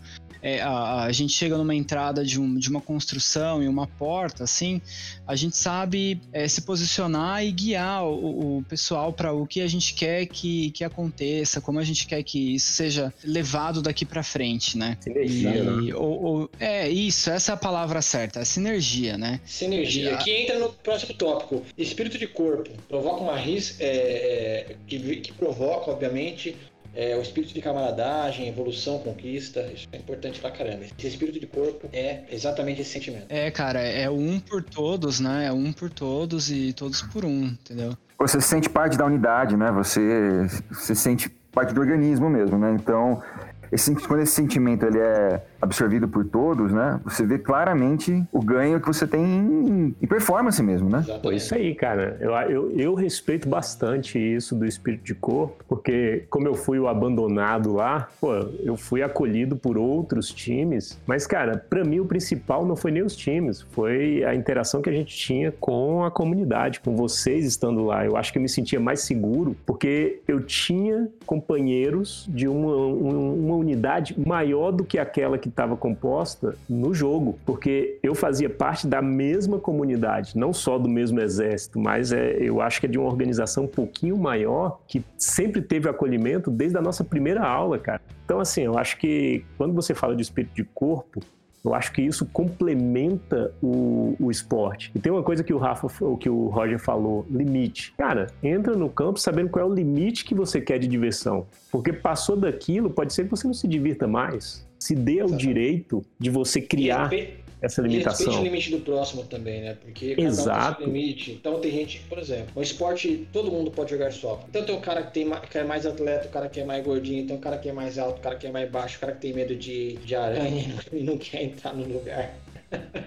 é, a, a, gente chega numa entrada de, um, de uma construção e uma porta, assim, a gente sabe é, se posicionar e guiar o, o pessoal para o que a gente quer que, que aconteça, como a gente quer que isso seja levado daqui para frente, né? Sinergia, e, né? Ou, ou, é, isso, essa é a palavra certa, é sinergia, né? Sinergia, a... que entra no próximo tópico. Espírito de corpo provoca uma risca, é, é, que, que provoca, obviamente, é, o espírito de camaradagem, evolução, conquista, isso é importante pra caramba. Esse espírito de corpo é exatamente esse sentimento. É, cara, é um por todos, né? É um por todos e todos por um, entendeu? Você se sente parte da unidade, né? Você se sente parte do organismo mesmo, né? Então, esse, quando esse sentimento ele é absorvido por todos, né? Você vê claramente o ganho que você tem em, em performance mesmo, né? Pô, isso aí, cara. Eu, eu, eu, respeito bastante isso do espírito de corpo, porque como eu fui o abandonado lá, pô, eu fui acolhido por outros times, mas, cara, para mim o principal não foi nem os times, foi a interação que a gente tinha com a comunidade, com vocês estando lá. Eu acho que eu me sentia mais seguro, porque eu tinha companheiros de uma, uma unidade maior do que aquela que estava composta no jogo, porque eu fazia parte da mesma comunidade, não só do mesmo exército, mas é, eu acho que é de uma organização um pouquinho maior que sempre teve acolhimento desde a nossa primeira aula, cara. Então, assim, eu acho que quando você fala de espírito de corpo, eu acho que isso complementa o, o esporte. E tem uma coisa que o Rafa, que o Roger falou, limite. Cara, entra no campo sabendo qual é o limite que você quer de diversão. Porque passou daquilo, pode ser que você não se divirta mais. Se dê o direito de você criar essa limitação. E o limite do próximo também, né? Porque cada Exato. um tem limite. Então tem gente, por exemplo, no esporte todo mundo pode jogar software. Então tem o cara que, tem, que é mais atleta, o cara que é mais gordinho, tem o cara que é mais alto, o cara que é mais baixo, o cara que tem medo de, de aranha e não quer entrar no lugar.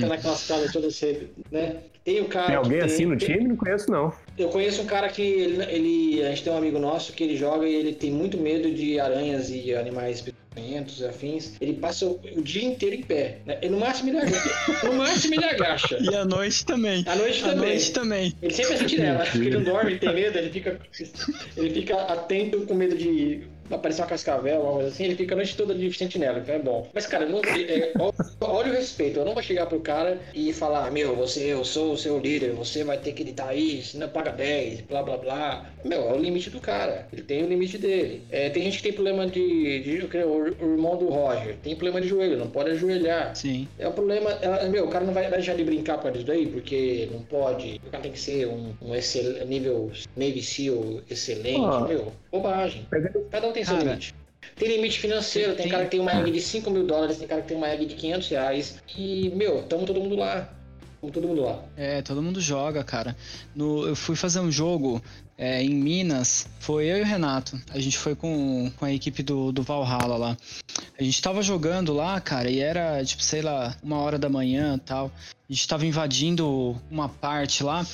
não todas cedo, né? Tem o cara. Tem alguém tem, assim no time? Não conheço, não. Eu conheço um cara que ele, ele, A gente tem um amigo nosso que ele joga e ele tem muito medo de aranhas e animais pequenos e afins. Ele passa o, o, dia inteiro em pé. Né? E no máximo ele agacha. no máximo ele agacha. E à noite também. À noite também. À noite também. Ele sempre é sentinela. Porque ele não dorme, tem medo, ele fica, ele fica atento com medo de aparecer uma cascavel, alguma coisa assim, ele fica a noite toda de sentinela, então é bom. Mas, cara, não, é, olha o respeito. Eu não vou chegar pro cara e falar, meu, você, eu sou o seu líder, você vai ter que editar aí, senão paga 10, blá blá blá. Meu, é o limite do cara. Ele tem o limite dele. É, tem gente que tem problema de. de, de o, o, irmão do Roger tem problema de joelho, não pode ajoelhar. Sim. É um problema. É, meu, o cara não vai deixar de brincar com isso daí, porque não pode. O cara tem que ser um, um excel, nível Navy SEAL excelente. Oh. Meu, bobagem. Cada um tem seu limite. Tem limite financeiro, tem, tem cara que tem uma egg de 5 mil dólares, tem cara que tem uma egg de 500 reais. E, meu, tamo todo mundo lá. todo mundo lá. É, todo mundo joga, cara. No, eu fui fazer um jogo é, em Minas, foi eu e o Renato. A gente foi com, com a equipe do, do Valhalla lá. A gente tava jogando lá, cara, e era, tipo, sei lá, uma hora da manhã tal. A gente tava invadindo uma parte lá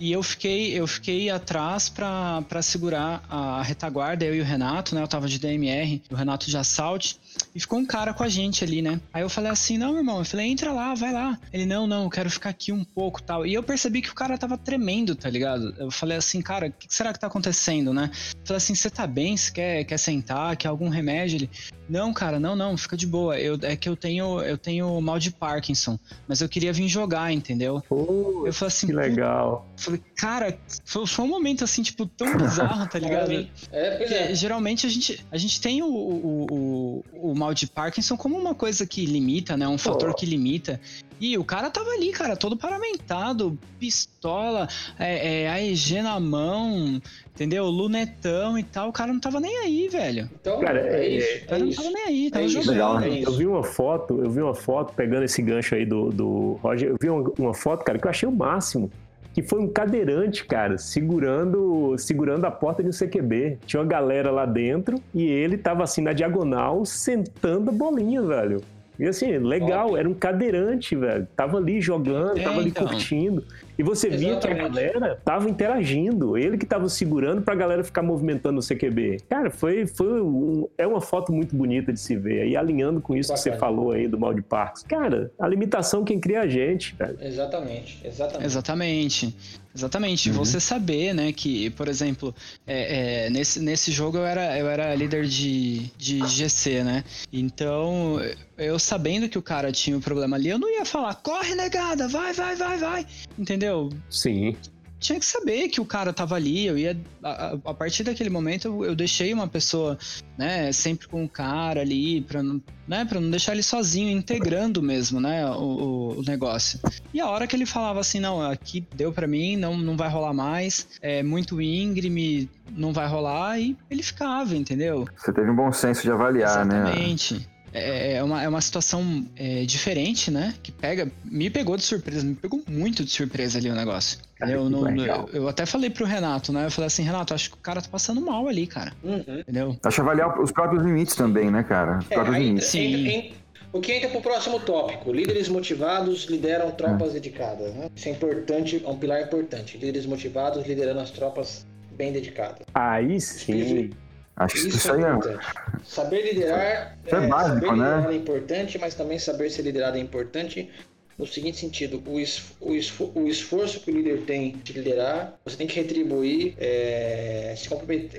e eu fiquei, eu fiquei atrás para segurar a retaguarda, eu e o Renato, né? Eu tava de DMR, o Renato de assalto. E ficou um cara com a gente ali, né? Aí eu falei assim: não, irmão. Eu falei: entra lá, vai lá. Ele: não, não, eu quero ficar aqui um pouco tal. E eu percebi que o cara tava tremendo, tá ligado? Eu falei assim: cara, o que será que tá acontecendo, né? Eu falei assim: você tá bem? Você quer, quer sentar? Quer algum remédio? Ele: não, cara, não, não, fica de boa. Eu, é que eu tenho, eu tenho mal de Parkinson, mas eu queria vir jogar, entendeu? Pô, eu falei assim, que legal. Falei, cara, foi, foi, um momento assim, tipo, tão bizarro, tá ligado? é, pois é. Geralmente a gente, a gente tem o, o, o, o, mal de Parkinson como uma coisa que limita, né? Um fator oh. que limita. E o cara tava ali, cara, todo paramentado, pistola, é, é, AEG na mão, entendeu? Lunetão e tal. O cara não tava nem aí, velho. Então, cara, é, é isso. O cara não tava nem aí, tava é jogando. Legal, né? Eu vi uma foto, eu vi uma foto, pegando esse gancho aí do, do Roger, eu vi uma, uma foto, cara, que eu achei o máximo que foi um cadeirante, cara, segurando segurando a porta de um CQB. Tinha uma galera lá dentro e ele tava assim na diagonal, sentando a bolinha, velho. E assim, legal, era um cadeirante, velho. Tava ali jogando, é, tava ali então. curtindo. E você Exatamente. via que a galera tava interagindo. Ele que tava segurando pra galera ficar movimentando o CQB. Cara, foi, foi um, é uma foto muito bonita de se ver. E alinhando com isso Bacana. que você falou aí do mal de Parques. Cara, a limitação quem cria a gente, velho. Exatamente, exatamente. Exatamente. Exatamente, uhum. você saber, né, que, por exemplo, é, é, nesse, nesse jogo eu era, eu era líder de, de GC, né? Então, eu sabendo que o cara tinha o um problema ali, eu não ia falar, corre negada, vai, vai, vai, vai, entendeu? Sim tinha que saber que o cara tava ali. Eu ia. A, a partir daquele momento eu, eu, deixei uma pessoa, né, sempre com o cara ali, pra não, né, pra não deixar ele sozinho, integrando mesmo, né, o, o, o negócio. E a hora que ele falava assim, não, aqui deu para mim, não, não vai rolar mais, é muito íngreme, não vai rolar, e ele ficava, entendeu? Você teve um bom senso de avaliar, Exatamente. né? Exatamente. É, é, uma, é uma situação é, diferente, né? Que pega. Me pegou de surpresa, me pegou muito de surpresa ali o negócio. Cara, eu, não, eu, eu, até falei pro Renato, né? Eu falei assim, Renato, acho que o cara tá passando mal ali, cara. Uhum. Entendeu? Acho que avaliar os próprios limites também, né, cara? Os é, próprios limites. Sim. O que entra pro próximo tópico? Líderes motivados lideram tropas é. dedicadas. Né? Isso é importante, é um pilar importante. Líderes motivados liderando as tropas bem dedicadas. Aí sim. Acho que isso, isso aí é. Importante. Saber liderar é, é básico, saber né? liderar é importante, mas também saber ser liderado é importante no seguinte sentido: o, o, o esforço que o líder tem de liderar, você tem que retribuir é, se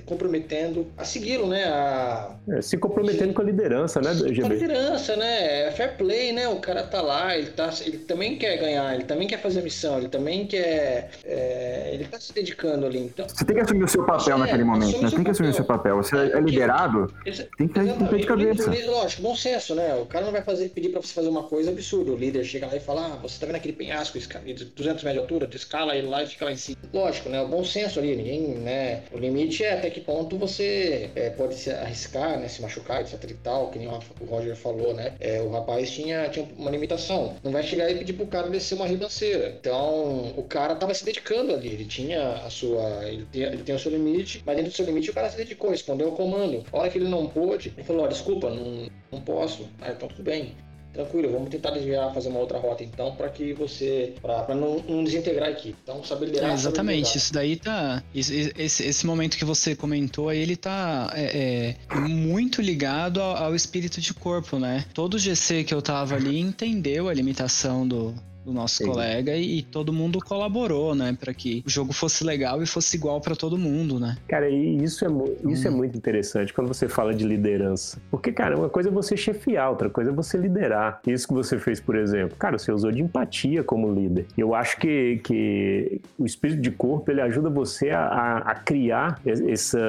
comprometendo a segui-lo, né? A, é, se comprometendo com a liderança, né? Com a liderança, né? É fair play, né? O cara tá lá, ele, tá, ele também quer ganhar, ele também quer fazer a missão, ele também quer. É, ele tá se dedicando ali. Então, você tem que assumir o seu papel naquele momento, né? Tem que assumir o seu papel. Você é, é liderado, tem que ter de cabeça. Lógico, bom senso, né? O cara não vai fazer, pedir pra você fazer uma coisa absurda. O líder chega lá e fala fala, ah, você tá vendo aquele penhasco de 200 metros de altura, tu escala ele lá e fica lá em cima. Lógico, né? O bom senso ali, ninguém, né? O limite é até que ponto você é, pode se arriscar, né? Se machucar, etc e tal, que nem o Roger falou, né? É, o rapaz tinha, tinha uma limitação. Não vai chegar e pedir pro cara descer uma ribanceira. Então, o cara tava se dedicando ali, ele tinha a sua. Ele tem, ele tem o seu limite, mas dentro do seu limite o cara se dedicou, respondeu ao comando. A hora que ele não pôde, ele falou, oh, desculpa, não, não posso. Ah, então tudo bem tranquilo, vamos tentar desviar, fazer uma outra rota então, para que você, para não, não, desintegrar a equipe. Então, saber liderar. É, exatamente, isso daí tá. Esse, esse, momento que você comentou aí, ele tá é, é, muito ligado ao, ao, espírito de corpo, né? Todo GC que eu tava ali entendeu a limitação do, do nosso Sim. colega e, e, todo mundo colaborou, né, para que o jogo fosse legal e fosse igual para todo mundo, né? Cara, e isso é isso é hum. muito interessante quando você fala de liderança, porque cara, uma coisa é você chefiar, outra coisa é você liderar. Isso que você fez, por exemplo, cara, você usou de empatia como líder. Eu acho que, que o espírito de corpo ele ajuda você a, a criar essa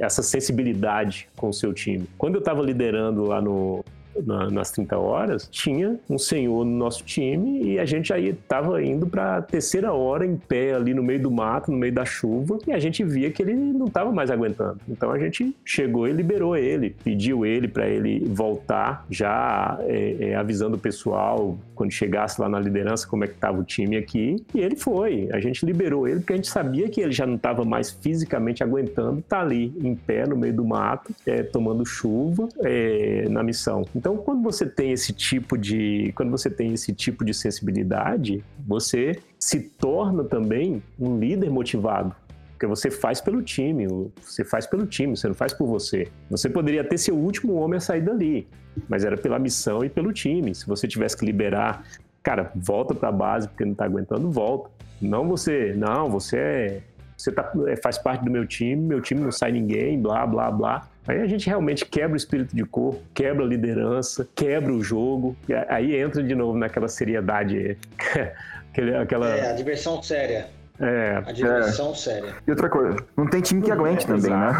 essa sensibilidade com o seu time. Quando eu estava liderando lá no na, nas 30 horas, tinha um senhor no nosso time e a gente aí estava indo para a terceira hora em pé ali no meio do mato, no meio da chuva, e a gente via que ele não estava mais aguentando. Então a gente chegou e liberou ele, pediu ele para ele voltar, já é, é, avisando o pessoal quando chegasse lá na liderança como é que estava o time aqui, e ele foi. A gente liberou ele porque a gente sabia que ele já não estava mais fisicamente aguentando tá ali em pé no meio do mato, é, tomando chuva é, na missão. Então, quando você tem esse tipo de, quando você tem esse tipo de sensibilidade, você se torna também um líder motivado. Porque você faz pelo time, você faz pelo time, você não faz por você. Você poderia ter seu último homem a sair dali, mas era pela missão e pelo time. Se você tivesse que liberar, cara, volta para a base porque não está aguentando, volta. Não você, não, você é, você tá, é, faz parte do meu time, meu time não sai ninguém, blá, blá, blá. Aí a gente realmente quebra o espírito de corpo, quebra a liderança, quebra o jogo, aí entra de novo naquela seriedade, aquela... É, a diversão séria. É, a diversão é. séria. E outra coisa, não tem time que aguente é, também, né?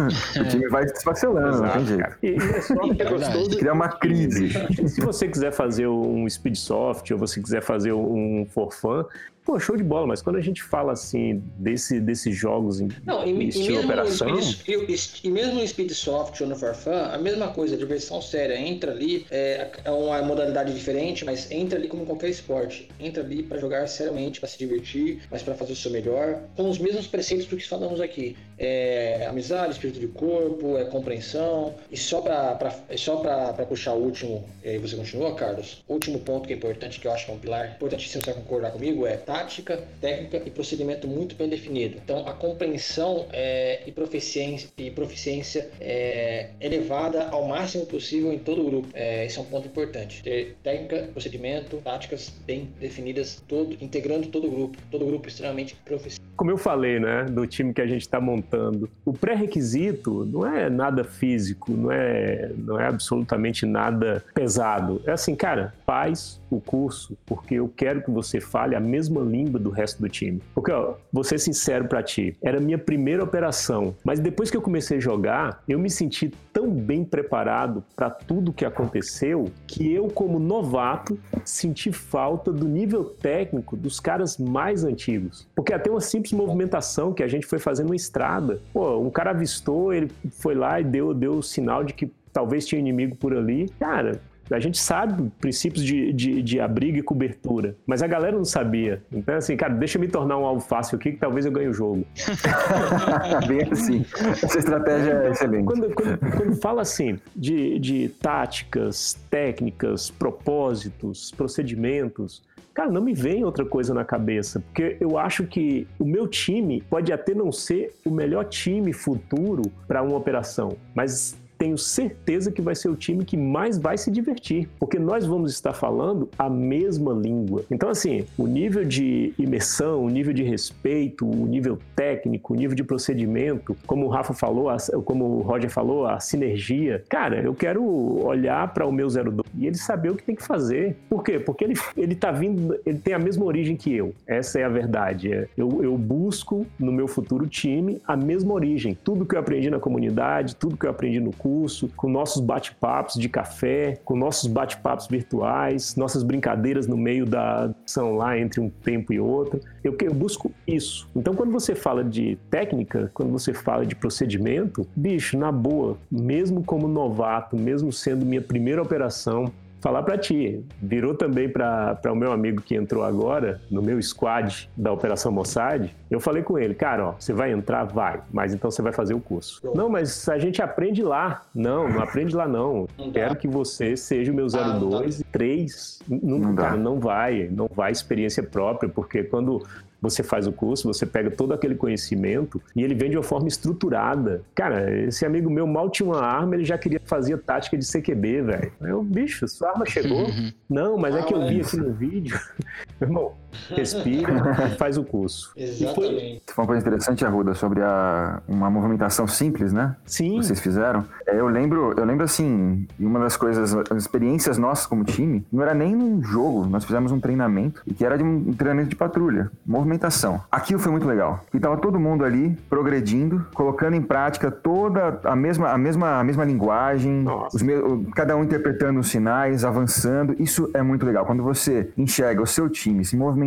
o time vai desfacelando, não tem jeito. E, e é só que é gostoso. Criar uma crise. Se você quiser fazer um speed soft ou você quiser fazer um for fun, Pô, show de bola, mas quando a gente fala assim desse, desses jogos em, Não, e, em estilo e operação. Speed, e, mesmo no Speed Soft ou no Farfan, a mesma coisa, a diversão séria. Entra ali, é, é uma modalidade diferente, mas entra ali como qualquer esporte. Entra ali para jogar seriamente, para se divertir, mas para fazer o seu melhor, com os mesmos preceitos do que falamos aqui. É amizade, espírito de corpo, é compreensão. E só para puxar o último, e aí você continua, Carlos. O último ponto que é importante, que eu acho que é um pilar importantíssimo, você concordar comigo, é tá tática, técnica e procedimento muito bem definido. Então, a compreensão é, e proficiência, e proficiência é, elevada ao máximo possível em todo o grupo. É, esse é um ponto importante. Ter técnica, procedimento, táticas bem definidas, todo, integrando todo o grupo. Todo o grupo extremamente profissional. Como eu falei, né, do time que a gente está montando, o pré-requisito não é nada físico, não é, não é absolutamente nada pesado. É assim, cara, faz o curso porque eu quero que você fale a mesma língua do resto do time. Porque, ó, vou ser sincero para ti, era a minha primeira operação, mas depois que eu comecei a jogar, eu me senti tão bem preparado para tudo que aconteceu que eu, como novato, senti falta do nível técnico dos caras mais antigos. Porque até uma simples movimentação que a gente foi fazendo uma estrada, pô, um cara avistou, ele foi lá e deu, deu o sinal de que talvez tinha inimigo por ali. Cara, a gente sabe princípios de, de, de, abrigo e cobertura, mas a galera não sabia. Então, assim, cara, deixa eu me tornar um alvo fácil aqui que talvez eu ganhe o jogo. Bem assim. Essa estratégia é excelente. Quando, quando, quando fala assim de, de táticas, técnicas, propósitos, procedimentos, Cara, não me vem outra coisa na cabeça, porque eu acho que o meu time pode até não ser o melhor time futuro para uma operação, mas tenho certeza que vai ser o time que mais vai se divertir, porque nós vamos estar falando a mesma língua. Então, assim, o nível de imersão, o nível de respeito, o nível técnico, o nível de procedimento, como o Rafa falou, como o Roger falou, a sinergia. Cara, eu quero olhar para o meu 02 e ele saber o que tem que fazer. Por quê? Porque ele, ele tá vindo, ele tem a mesma origem que eu. Essa é a verdade. É, eu, eu busco no meu futuro time a mesma origem. Tudo que eu aprendi na comunidade, tudo que eu aprendi no curso, curso, com nossos bate-papos de café, com nossos bate-papos virtuais, nossas brincadeiras no meio da ação lá entre um tempo e outro. Eu, eu busco isso. Então, quando você fala de técnica, quando você fala de procedimento, bicho, na boa, mesmo como novato, mesmo sendo minha primeira operação, falar para ti. Virou também para o meu amigo que entrou agora, no meu squad da Operação Mossad. Eu falei com ele, cara, ó, você vai entrar? Vai, mas então você vai fazer o curso. Não, mas a gente aprende lá. Não, não aprende lá não. não Quero que você seja o meu 02 ah, e 3. Não, não, cara, não vai, não vai experiência própria, porque quando você faz o curso, você pega todo aquele conhecimento e ele vem de uma forma estruturada. Cara, esse amigo meu mal tinha uma arma, ele já queria fazer tática de CQB, velho. Eu, bicho, sua arma chegou? Não, mas é que eu vi aqui no vídeo. Meu irmão, respira e faz o curso. Exatamente. Foi uma coisa interessante, Arruda, sobre a, uma movimentação simples, né? Sim. Que vocês fizeram. É, eu lembro, eu lembro assim, uma das coisas, as experiências nossas como time, não era nem um jogo, nós fizemos um treinamento, e que era de um treinamento de patrulha movimentação. Aquilo foi muito legal. E tava todo mundo ali progredindo, colocando em prática toda a mesma, a mesma, a mesma linguagem, os me... cada um interpretando os sinais, avançando. Isso é muito legal. Quando você enxerga o seu time se movimentando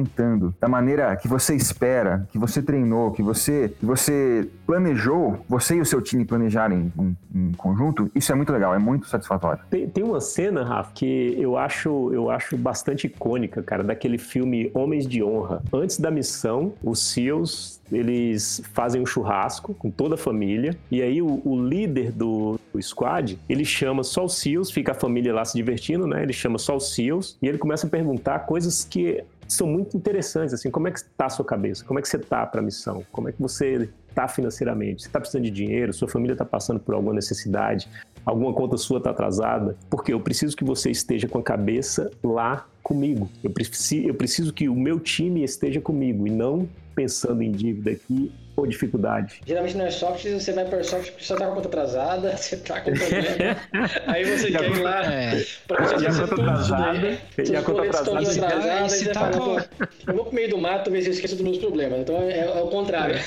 da maneira que você espera, que você treinou, que você, que você planejou, você e o seu time planejarem em, em conjunto, isso é muito legal, é muito satisfatório. Tem, tem uma cena, Rafa, que eu acho, eu acho bastante icônica, cara, daquele filme Homens de Honra. Antes da missão, os SEALs eles fazem um churrasco com toda a família e aí o, o líder do, do, squad ele chama só os SEALs, fica a família lá se divertindo, né? Ele chama só os SEALs e ele começa a perguntar coisas que são muito interessantes, assim, como é que está a sua cabeça? Como é que você está para a missão? Como é que você está financeiramente? Você está precisando de dinheiro? Sua família está passando por alguma necessidade? Alguma conta sua está atrasada? Porque eu preciso que você esteja com a cabeça lá comigo. Eu preciso, eu preciso que o meu time esteja comigo e não pensando em dívida aqui ou dificuldade. Geralmente no Airsoft você vai para Airsoft porque você tá com a conta atrasada, você tá com problema. aí você quer ir lá é. pra você a conta atrasada. E a conta atrasada. atrasada, e você tá fala, eu vou pro meio do mato ver se eu esqueço dos meus problemas. Então é, é o contrário.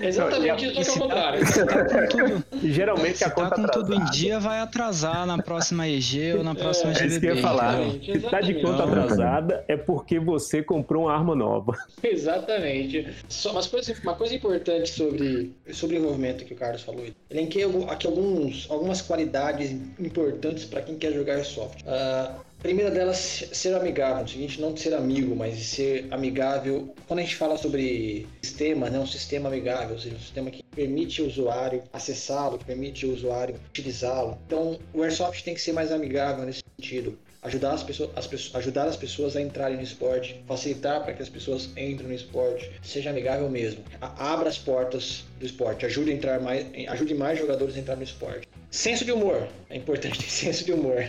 Exatamente isso que é o contrário. Tá tudo, Geralmente se a conta tá com tudo em dia, vai atrasar na próxima EG ou na próxima é, GBB. É isso que eu ia falar. Se tá de conta atrasada, é porque você comprou uma arma nova. Exatamente. Só uma coisa, uma coisa importante sobre, sobre o envolvimento que o Carlos falou. Elenquei aqui alguns, algumas qualidades importantes para quem quer jogar soft. Uh, primeira delas, ser amigável. O seguinte, não ser amigo, mas ser amigável. Quando a gente fala sobre sistema, né, um sistema amigável, ou seja, um sistema que permite o usuário acessá-lo, permite o usuário utilizá-lo. Então, o Airsoft tem que ser mais amigável nesse sentido ajudar as pessoas, as ajudar as pessoas a entrarem no esporte, facilitar para que as pessoas entrem no esporte, seja amigável mesmo. abra as portas do esporte, ajude a entrar mais, ajude mais jogadores a entrar no esporte. Senso de humor. É importante ter senso de humor.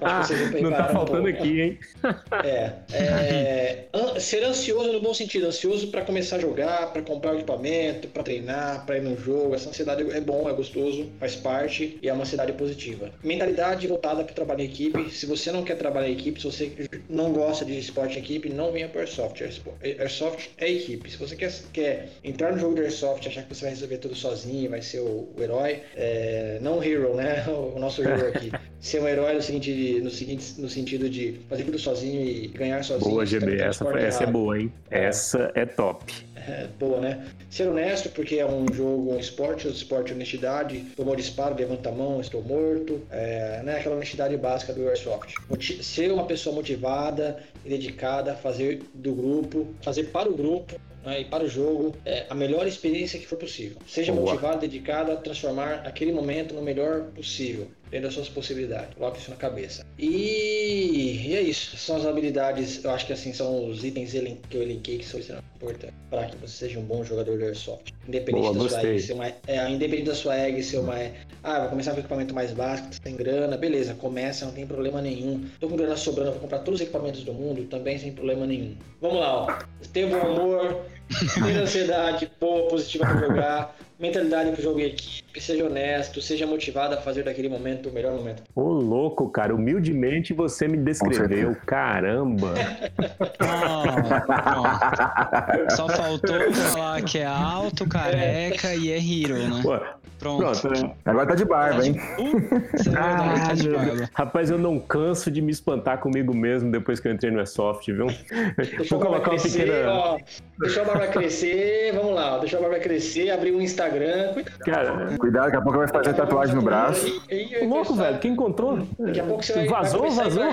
Ah, não tá faltando um aqui, hein? É, é, Ser ansioso no bom sentido. Ansioso para começar a jogar, para comprar o equipamento, para treinar, para ir no jogo. Essa ansiedade é bom, é gostoso, faz parte e é uma ansiedade positiva. Mentalidade voltada para trabalhar em equipe. Se você não quer trabalhar em equipe, se você não gosta de esporte em equipe, não venha para Airsoft. Airsoft é equipe. Se você quer, quer entrar no jogo de Airsoft, achar que você vai resolver tudo sozinho, vai ser o, o herói, é, não hero hero, né? O nosso jogo aqui. Ser um herói no, seguinte, no, seguinte, no sentido de fazer tudo sozinho e ganhar sozinho. Boa, GB. Essa, essa é boa, hein? É. Essa é top. É, boa, né? Ser honesto, porque é um jogo, um esporte, um esporte de honestidade. Tomou disparo, levanta a mão, estou morto. É, né? Aquela honestidade básica do Airsoft. Ser uma pessoa motivada e dedicada a fazer do grupo, fazer para o grupo né, e para o jogo é, a melhor experiência que for possível. Seja Boa. motivado, dedicado a transformar aquele momento no melhor possível, dentro das suas possibilidades. Coloque isso na cabeça. E, e é isso. São as habilidades, eu acho que assim, são os itens que eu elenquei que são extremamente importantes para que você seja um bom jogador de Airsoft. Independente Boa, da sua egg, ser uma, é, independente da sua egg ser uma. Ah, vai começar com equipamento mais básico, sem grana, beleza, começa, não tem problema nenhum. Tô com grana sobrando, vou comprar todos os equipamentos do mundo, também sem problema nenhum. Vamos lá, ó. Ter bom humor, ter ansiedade boa, positiva para jogar, mentalidade para o jogo em equipe, seja honesto, seja motivado a fazer daquele momento o melhor momento. Ô, louco, cara, humildemente você me descreveu, caramba. Só faltou falar que é alto, careca e é hero, né? Pô, Pronto. Pronto né? Agora tá de barba, hein? Uh, ah, tá de barba. Rapaz, eu não canso de me espantar comigo mesmo depois que eu entrei no Airsoft, viu? Deixa Vou colocar uma pequena. Ó, deixa a barba crescer, vamos lá, deixa a barba crescer, abrir um Instagram. Cuidado, Cara, cuidado, daqui a pouco vai fazer tatuagem no braço. louco, velho, quem encontrou? Daqui a pouco você vai. Vazou, vai vazou?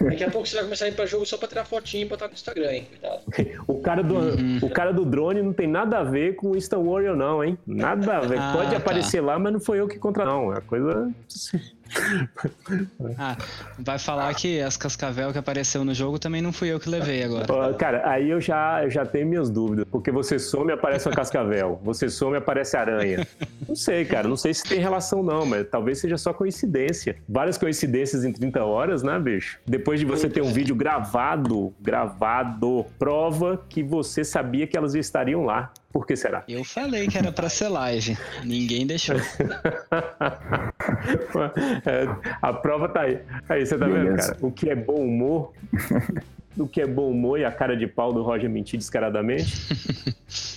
daqui a pouco você vai começar a ir pra jogo só pra tirar fotinho e botar no Instagram, hein? Cuidado. O cara do, uhum. o cara do drone não tem nada a ver com o Instant Warrior, não, hein? Nada a ver. Ah, Pode tá. aparecer lá, mas não foi eu que contra. Não, é coisa. ah, vai falar que as cascavel que apareceu no jogo também não fui eu que levei agora. Cara, aí eu já, eu já tenho minhas dúvidas. Porque você some e aparece uma cascavel. Você some e aparece aranha. Não sei, cara. Não sei se tem relação, não, mas talvez seja só coincidência. Várias coincidências em 30 horas, né, bicho? Depois de você ter um vídeo gravado, gravado, prova que você sabia que elas estariam lá. Por que será? Eu falei que era para ser live. Ninguém deixou. é, a prova tá aí. Aí você tá Beleza. vendo, cara? O que é bom humor o que é bom humor e a cara de pau do Roger mentir descaradamente.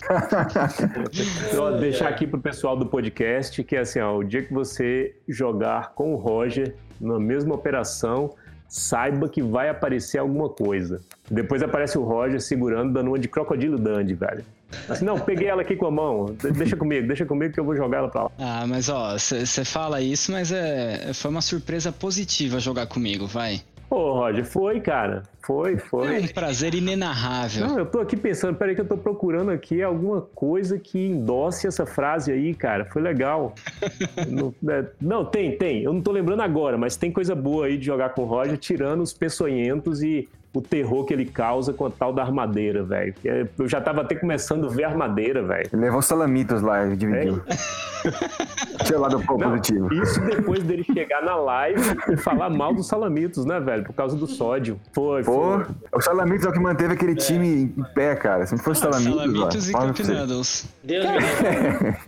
então, deixar aqui pro pessoal do podcast que é assim, ó, o dia que você jogar com o Roger na mesma operação, saiba que vai aparecer alguma coisa. Depois aparece o Roger segurando, dando uma de crocodilo dandy, velho. Assim, não, peguei ela aqui com a mão, deixa comigo, deixa comigo que eu vou jogar ela pra lá. Ah, mas ó, você fala isso, mas é, foi uma surpresa positiva jogar comigo, vai. Pô, Roger, foi, cara. Foi, foi. É um prazer inenarrável. Não, eu tô aqui pensando, peraí que eu tô procurando aqui alguma coisa que endosse essa frase aí, cara. Foi legal. não, é, não, tem, tem. Eu não tô lembrando agora, mas tem coisa boa aí de jogar com o Roger, tirando os peçonhentos e o terror que ele causa com a tal da armadeira, velho. É, eu já tava até começando a ver a armadeira, velho. Ele levou salamitos lá e dividiu. É. Tinha lado um pouco positivo. Isso depois dele chegar na live e falar mal dos salamitos, né, velho? Por causa do sódio. Foi, Pô, foi. O salamitos é o que manteve aquele time em pé, cara. Se não fosse salamitos, salamitos lá, e Noodles. Deus me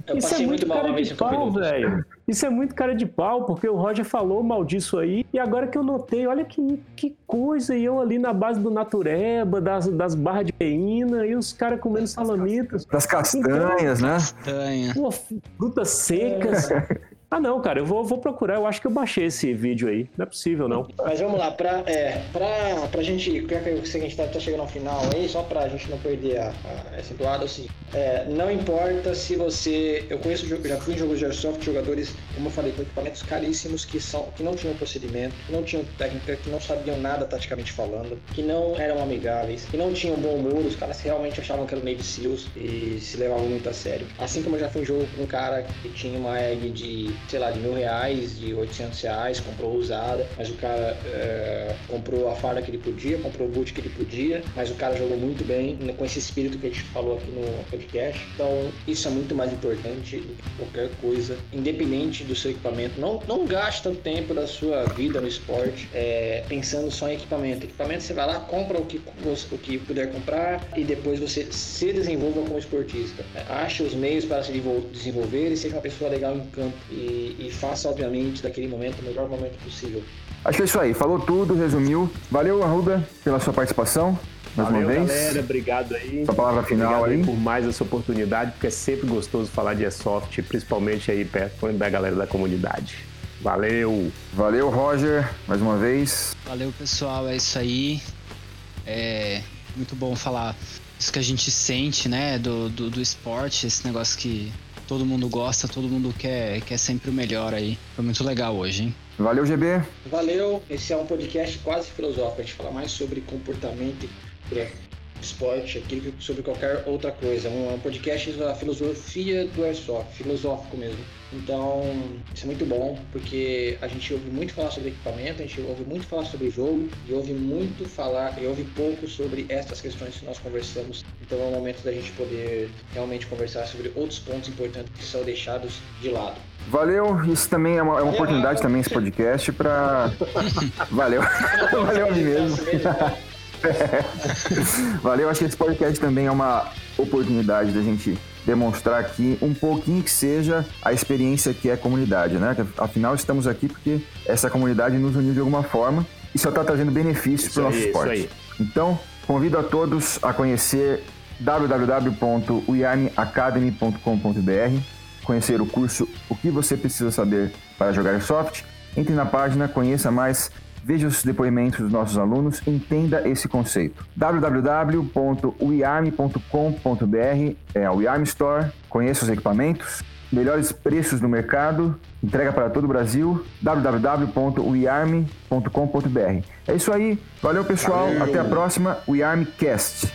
Eu Isso é muito cara de pau, velho. Isso é muito cara de pau, porque o Roger falou mal disso aí, e agora que eu notei, olha que, que coisa, e eu ali na base do natureba, das, das barras de peína, e os caras comendo salamitos. Das castanhas, então, né? Castanha. Pô, frutas secas. Ah, não, cara, eu vou, vou procurar. Eu acho que eu baixei esse vídeo aí. Não é possível, não. Mas vamos lá, pra, é, pra, pra gente. Já que a gente tá, tá chegando ao final aí, só pra gente não perder a, a, essa doada, assim, é, não importa se você. Eu conheço, já fui em jogos de Airsoft, jogadores, como eu falei, com equipamentos caríssimos que, são, que não tinham procedimento, que não tinham técnica, que não sabiam nada taticamente falando, que não eram amigáveis, que não tinham bom humor, os caras realmente achavam que era o Navy Seals e se levavam muito a sério. Assim como eu já fui em jogo com um cara que tinha uma egg de sei lá, de mil reais, de 800 reais, comprou usada, mas o cara é, comprou a farda que ele podia, comprou o boot que ele podia, mas o cara jogou muito bem com esse espírito que a gente falou aqui no podcast. Então, isso é muito mais importante do que qualquer coisa, independente do seu equipamento. Não, não gaste tanto tempo da sua vida no esporte é, pensando só em equipamento. Equipamento você vai lá, compra o que, o que puder comprar e depois você se desenvolva como esportista. Ache os meios para se desenvolver e seja uma pessoa legal em campo. E e, faça, obviamente, daquele momento o melhor momento possível. Acho que é isso aí, falou tudo, resumiu. Valeu, Arruda, pela sua participação. Mais Valeu, uma vez. galera, obrigado aí. Sua palavra final obrigado aí. por mais essa oportunidade, porque é sempre gostoso falar de Airsoft, principalmente aí perto da galera da comunidade. Valeu! Valeu, Roger, mais uma vez. Valeu, pessoal, é isso aí. É muito bom falar isso que a gente sente, né, do, do, do esporte, esse negócio que todo mundo gosta, todo mundo quer, quer sempre o melhor aí. Foi muito legal hoje, hein? Valeu, GB. Valeu. Esse é um podcast quase filosófico. A gente fala mais sobre comportamento e esporte aqui que sobre qualquer outra coisa. Um, um podcast da filosofia do airsoft, filosófico mesmo. Então, isso é muito bom, porque a gente ouve muito falar sobre equipamento, a gente ouve muito falar sobre jogo, e ouve muito falar, e ouve pouco sobre essas questões que nós conversamos. Então, é o momento da gente poder realmente conversar sobre outros pontos importantes que são deixados de lado. Valeu, isso também é uma, é uma oportunidade também esse podcast para Valeu. Valeu a mim mesmo. Valeu, acho que esse podcast também é uma oportunidade da gente demonstrar aqui um pouquinho que seja a experiência que é a comunidade, né? Afinal, estamos aqui porque essa comunidade nos uniu de alguma forma e só está trazendo benefícios para o nosso esporte. Então, convido a todos a conhecer www.uiarmeacademy.com.br, conhecer o curso O que você precisa saber para jogar soft. Entre na página, conheça mais veja os depoimentos dos nossos alunos, entenda esse conceito. www.uiarme.com.br é a Uiarme Store, conheça os equipamentos, melhores preços no mercado, entrega para todo o Brasil, www.uiarme.com.br. É isso aí, valeu pessoal, valeu. até a próxima, Uiarme Cast.